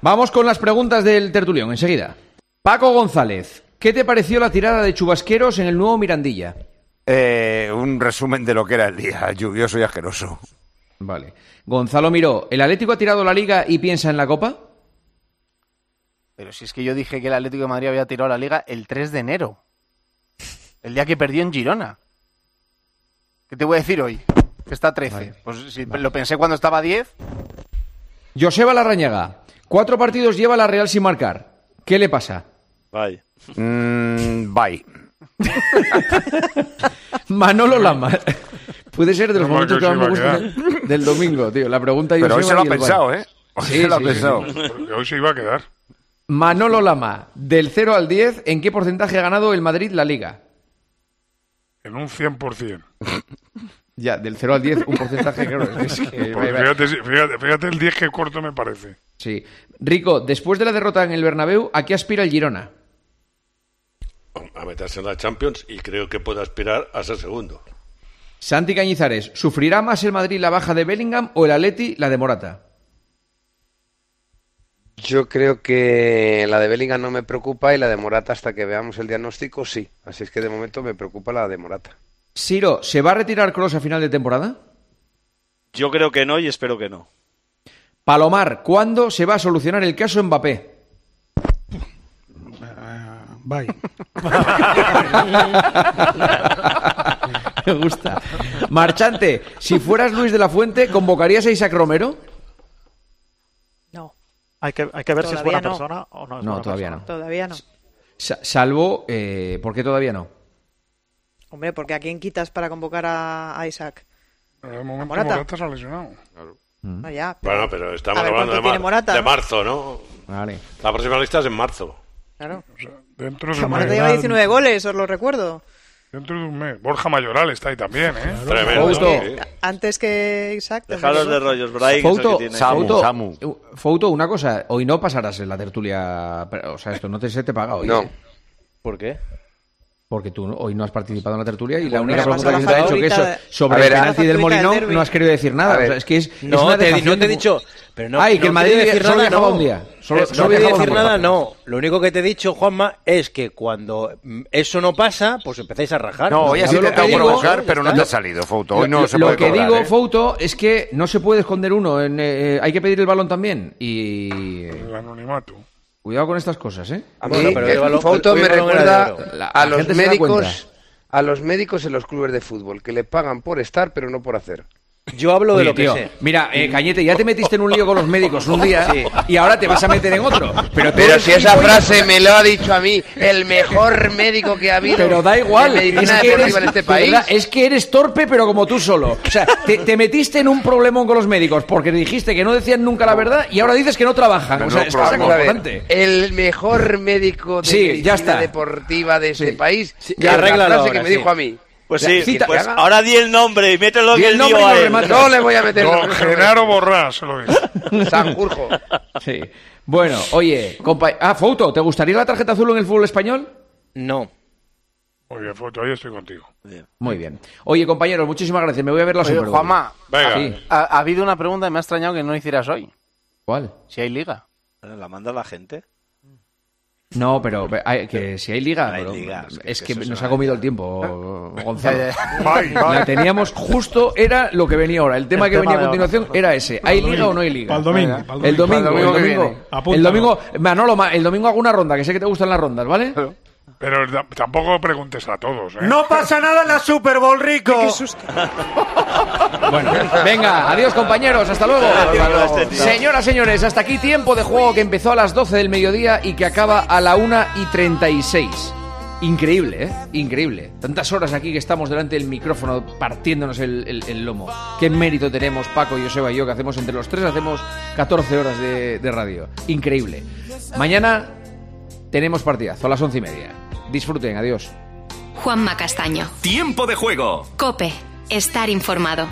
Vamos con las preguntas del tertulión, enseguida. Paco González, ¿qué te pareció la tirada de chubasqueros en el nuevo Mirandilla? Eh, un resumen de lo que era el día, lluvioso y asqueroso. Vale. Gonzalo Miró, ¿el Atlético ha tirado la liga y piensa en la Copa? Pero si es que yo dije que el Atlético de Madrid había tirado la liga el 3 de enero. El día que perdió en Girona. ¿Qué te voy a decir hoy? Que está 13. Vale. Pues si lo pensé cuando estaba 10. Joseba Larrañaga, cuatro partidos lleva la Real sin marcar. ¿Qué le pasa? Vaya. Mm, bye. *laughs* Manolo Lama. Puede ser de los momentos que más me gustan del, domingo, tío. La pregunta de Pero hoy se lo ha pensado, bye. ¿eh? Hoy Sí, se lo ha sí, pensado. Hoy se iba a quedar. Manolo Lama, del 0 al 10, ¿en qué porcentaje ha ganado el Madrid la liga? En un 100%. *laughs* Ya, del 0 al 10, un porcentaje, claro. es que- *laughs* Porque fíjate, si- fíjate, fíjate el 10 que corto me parece. Sí. Rico, después de la derrota en el Bernabéu, ¿a qué aspira el Girona? A meterse en la Champions y creo que puede aspirar a ser segundo. Santi Cañizares, ¿sufrirá más el Madrid la baja de Bellingham o el Atleti la de Morata? Yo creo que la de Bellingham no me preocupa y la de Morata hasta que veamos el diagnóstico sí. Así es que de momento me preocupa la de Morata. Siro, ¿se va a retirar Cross a final de temporada? Yo creo que no y espero que no. Palomar, ¿cuándo se va a solucionar el caso Mbappé? Bye. *laughs* Me gusta. Marchante, si fueras Luis de la Fuente, ¿convocarías a Isaac Romero? No, Hay que, hay que ver si es Todavía buena no. persona o no es No, buena todavía persona. todavía no. Sa- salvo, eh, ¿por qué todavía no? Hombre, porque ¿a quién quitas para convocar a, a Isaac? Pero de momento Morata. Morata, se ha lesionado. No, ya. Bueno, pero estamos ver, hablando de, ¿cuánto tiene mar- Morata, de no? marzo, ¿no? Vale. La próxima lista es en marzo. Claro. Dentro de Morata lleva 19 goles, os lo recuerdo. Dentro de un mes. Borja Mayoral está ahí también, ¿eh? Tremendo. Antes que Isaac. Dejaros de rollos, Brian, Fouto, que tiene. Samu, Fouto, Samu. Fouto, una cosa, hoy no pasarás en la tertulia, o sea, esto no te se te paga hoy. No. ¿eh? ¿Por qué? Porque tú hoy no has participado en la tertulia y la única pregunta que la te he hecho que es facturita de- sobre A ver, el a- penalti del Molinón no has querido decir nada. A O sea, es que es, es No, una te, no te he dicho. Pero no, Ay, que no el Madrid decir solo nada, dejaba no. un día. Solo- Eh, solo no quiero dejaba decir nada, no. Lo único que te he dicho, Juanma, es que cuando mm, eso no pasa, pues empezáis a rajar. No, hoy has Yo lo intentado que digo- provocar, pero no te Lo- ha salido, Fouto. Hoy no lo, se lo puede que cobrar, digo, ¿eh? Fouto, es que no se puede esconder uno. en, eh, hay que pedir el balón también. Y. El anonimato. Cuidado con estas cosas, ¿eh? A mí, el foto me recuerda a los médicos, a los médicos en los clubes de fútbol, que le pagan por estar, pero no por hacer. Yo hablo de lo que sé. Mira, eh, Cañete, ya te metiste en un lío con los médicos un día y ahora te vas a meter en otro. Pero, Pero si esa frase me lo ha dicho a mí el mejor médico que ha habido Pero da igual, de es que, deportiva eres, en este país. verdad, es que eres torpe, pero como tú solo. O sea, te, te metiste en un problemón con los médicos porque dijiste que no decían nunca la verdad y ahora dices que no trabajan. O sea, es importante. el mejor médico de Sí, medicina ya está. deportiva de este país, Sí, que es la frase que me sí. dijo a mí. Pues sí, pues ahora di el nombre y mételo Di en el nombre y a él. No le voy a meter Don nombre. Genaro Borrás, lo dice. *laughs* Sanjurjo. Sí. Bueno, oye, compa- ah, Fouto, ¿te gustaría la tarjeta azul en el fútbol español? No. Muy bien, foto, ahí estoy contigo. Muy bien. Oye, compañeros, muchísimas gracias. Me voy a ver la Oye, Super. Juanma, Venga. Sí. ha, ha habido una pregunta que me ha extrañado que no hicieras hoy. ¿Cuál? Si hay liga. La manda la gente. No, pero hay- que si hay liga, Hay pero liga, es que es nos ha comido el tiempo, Gonzalo. Bye, *laughs* bye. La teníamos justo, era lo que venía ahora. El tema El que tema venía a continuación era ese. ¿Hay liga o no hay liga? Pa'l El domingo, el domingo. El domingo, Manolo, ma- el domingo hago una ronda, que sé que te gustan las rondas, ¿vale? Pero tampoco preguntes a todos, ¿eh? No pasa nada en la Super Bowl, Rico. *laughs* Bueno, venga, adiós compañeros, hasta luego. Este. Señoras, señores, hasta aquí tiempo de juego que empezó a las 12 del mediodía y que acaba a la 1 y 36. Increíble, ¿eh? Increíble. Tantas horas aquí que estamos delante del micrófono partiéndonos el, el- el lomo. Qué mérito tenemos Paco, Joseba y yo, que hacemos entre los tres, hacemos 14 horas de, de radio. Increíble. Mañana tenemos partidazo a las once y media. Disfruten, adiós. Juanma Castaño. Tiempo de juego. Cope. Estar informado.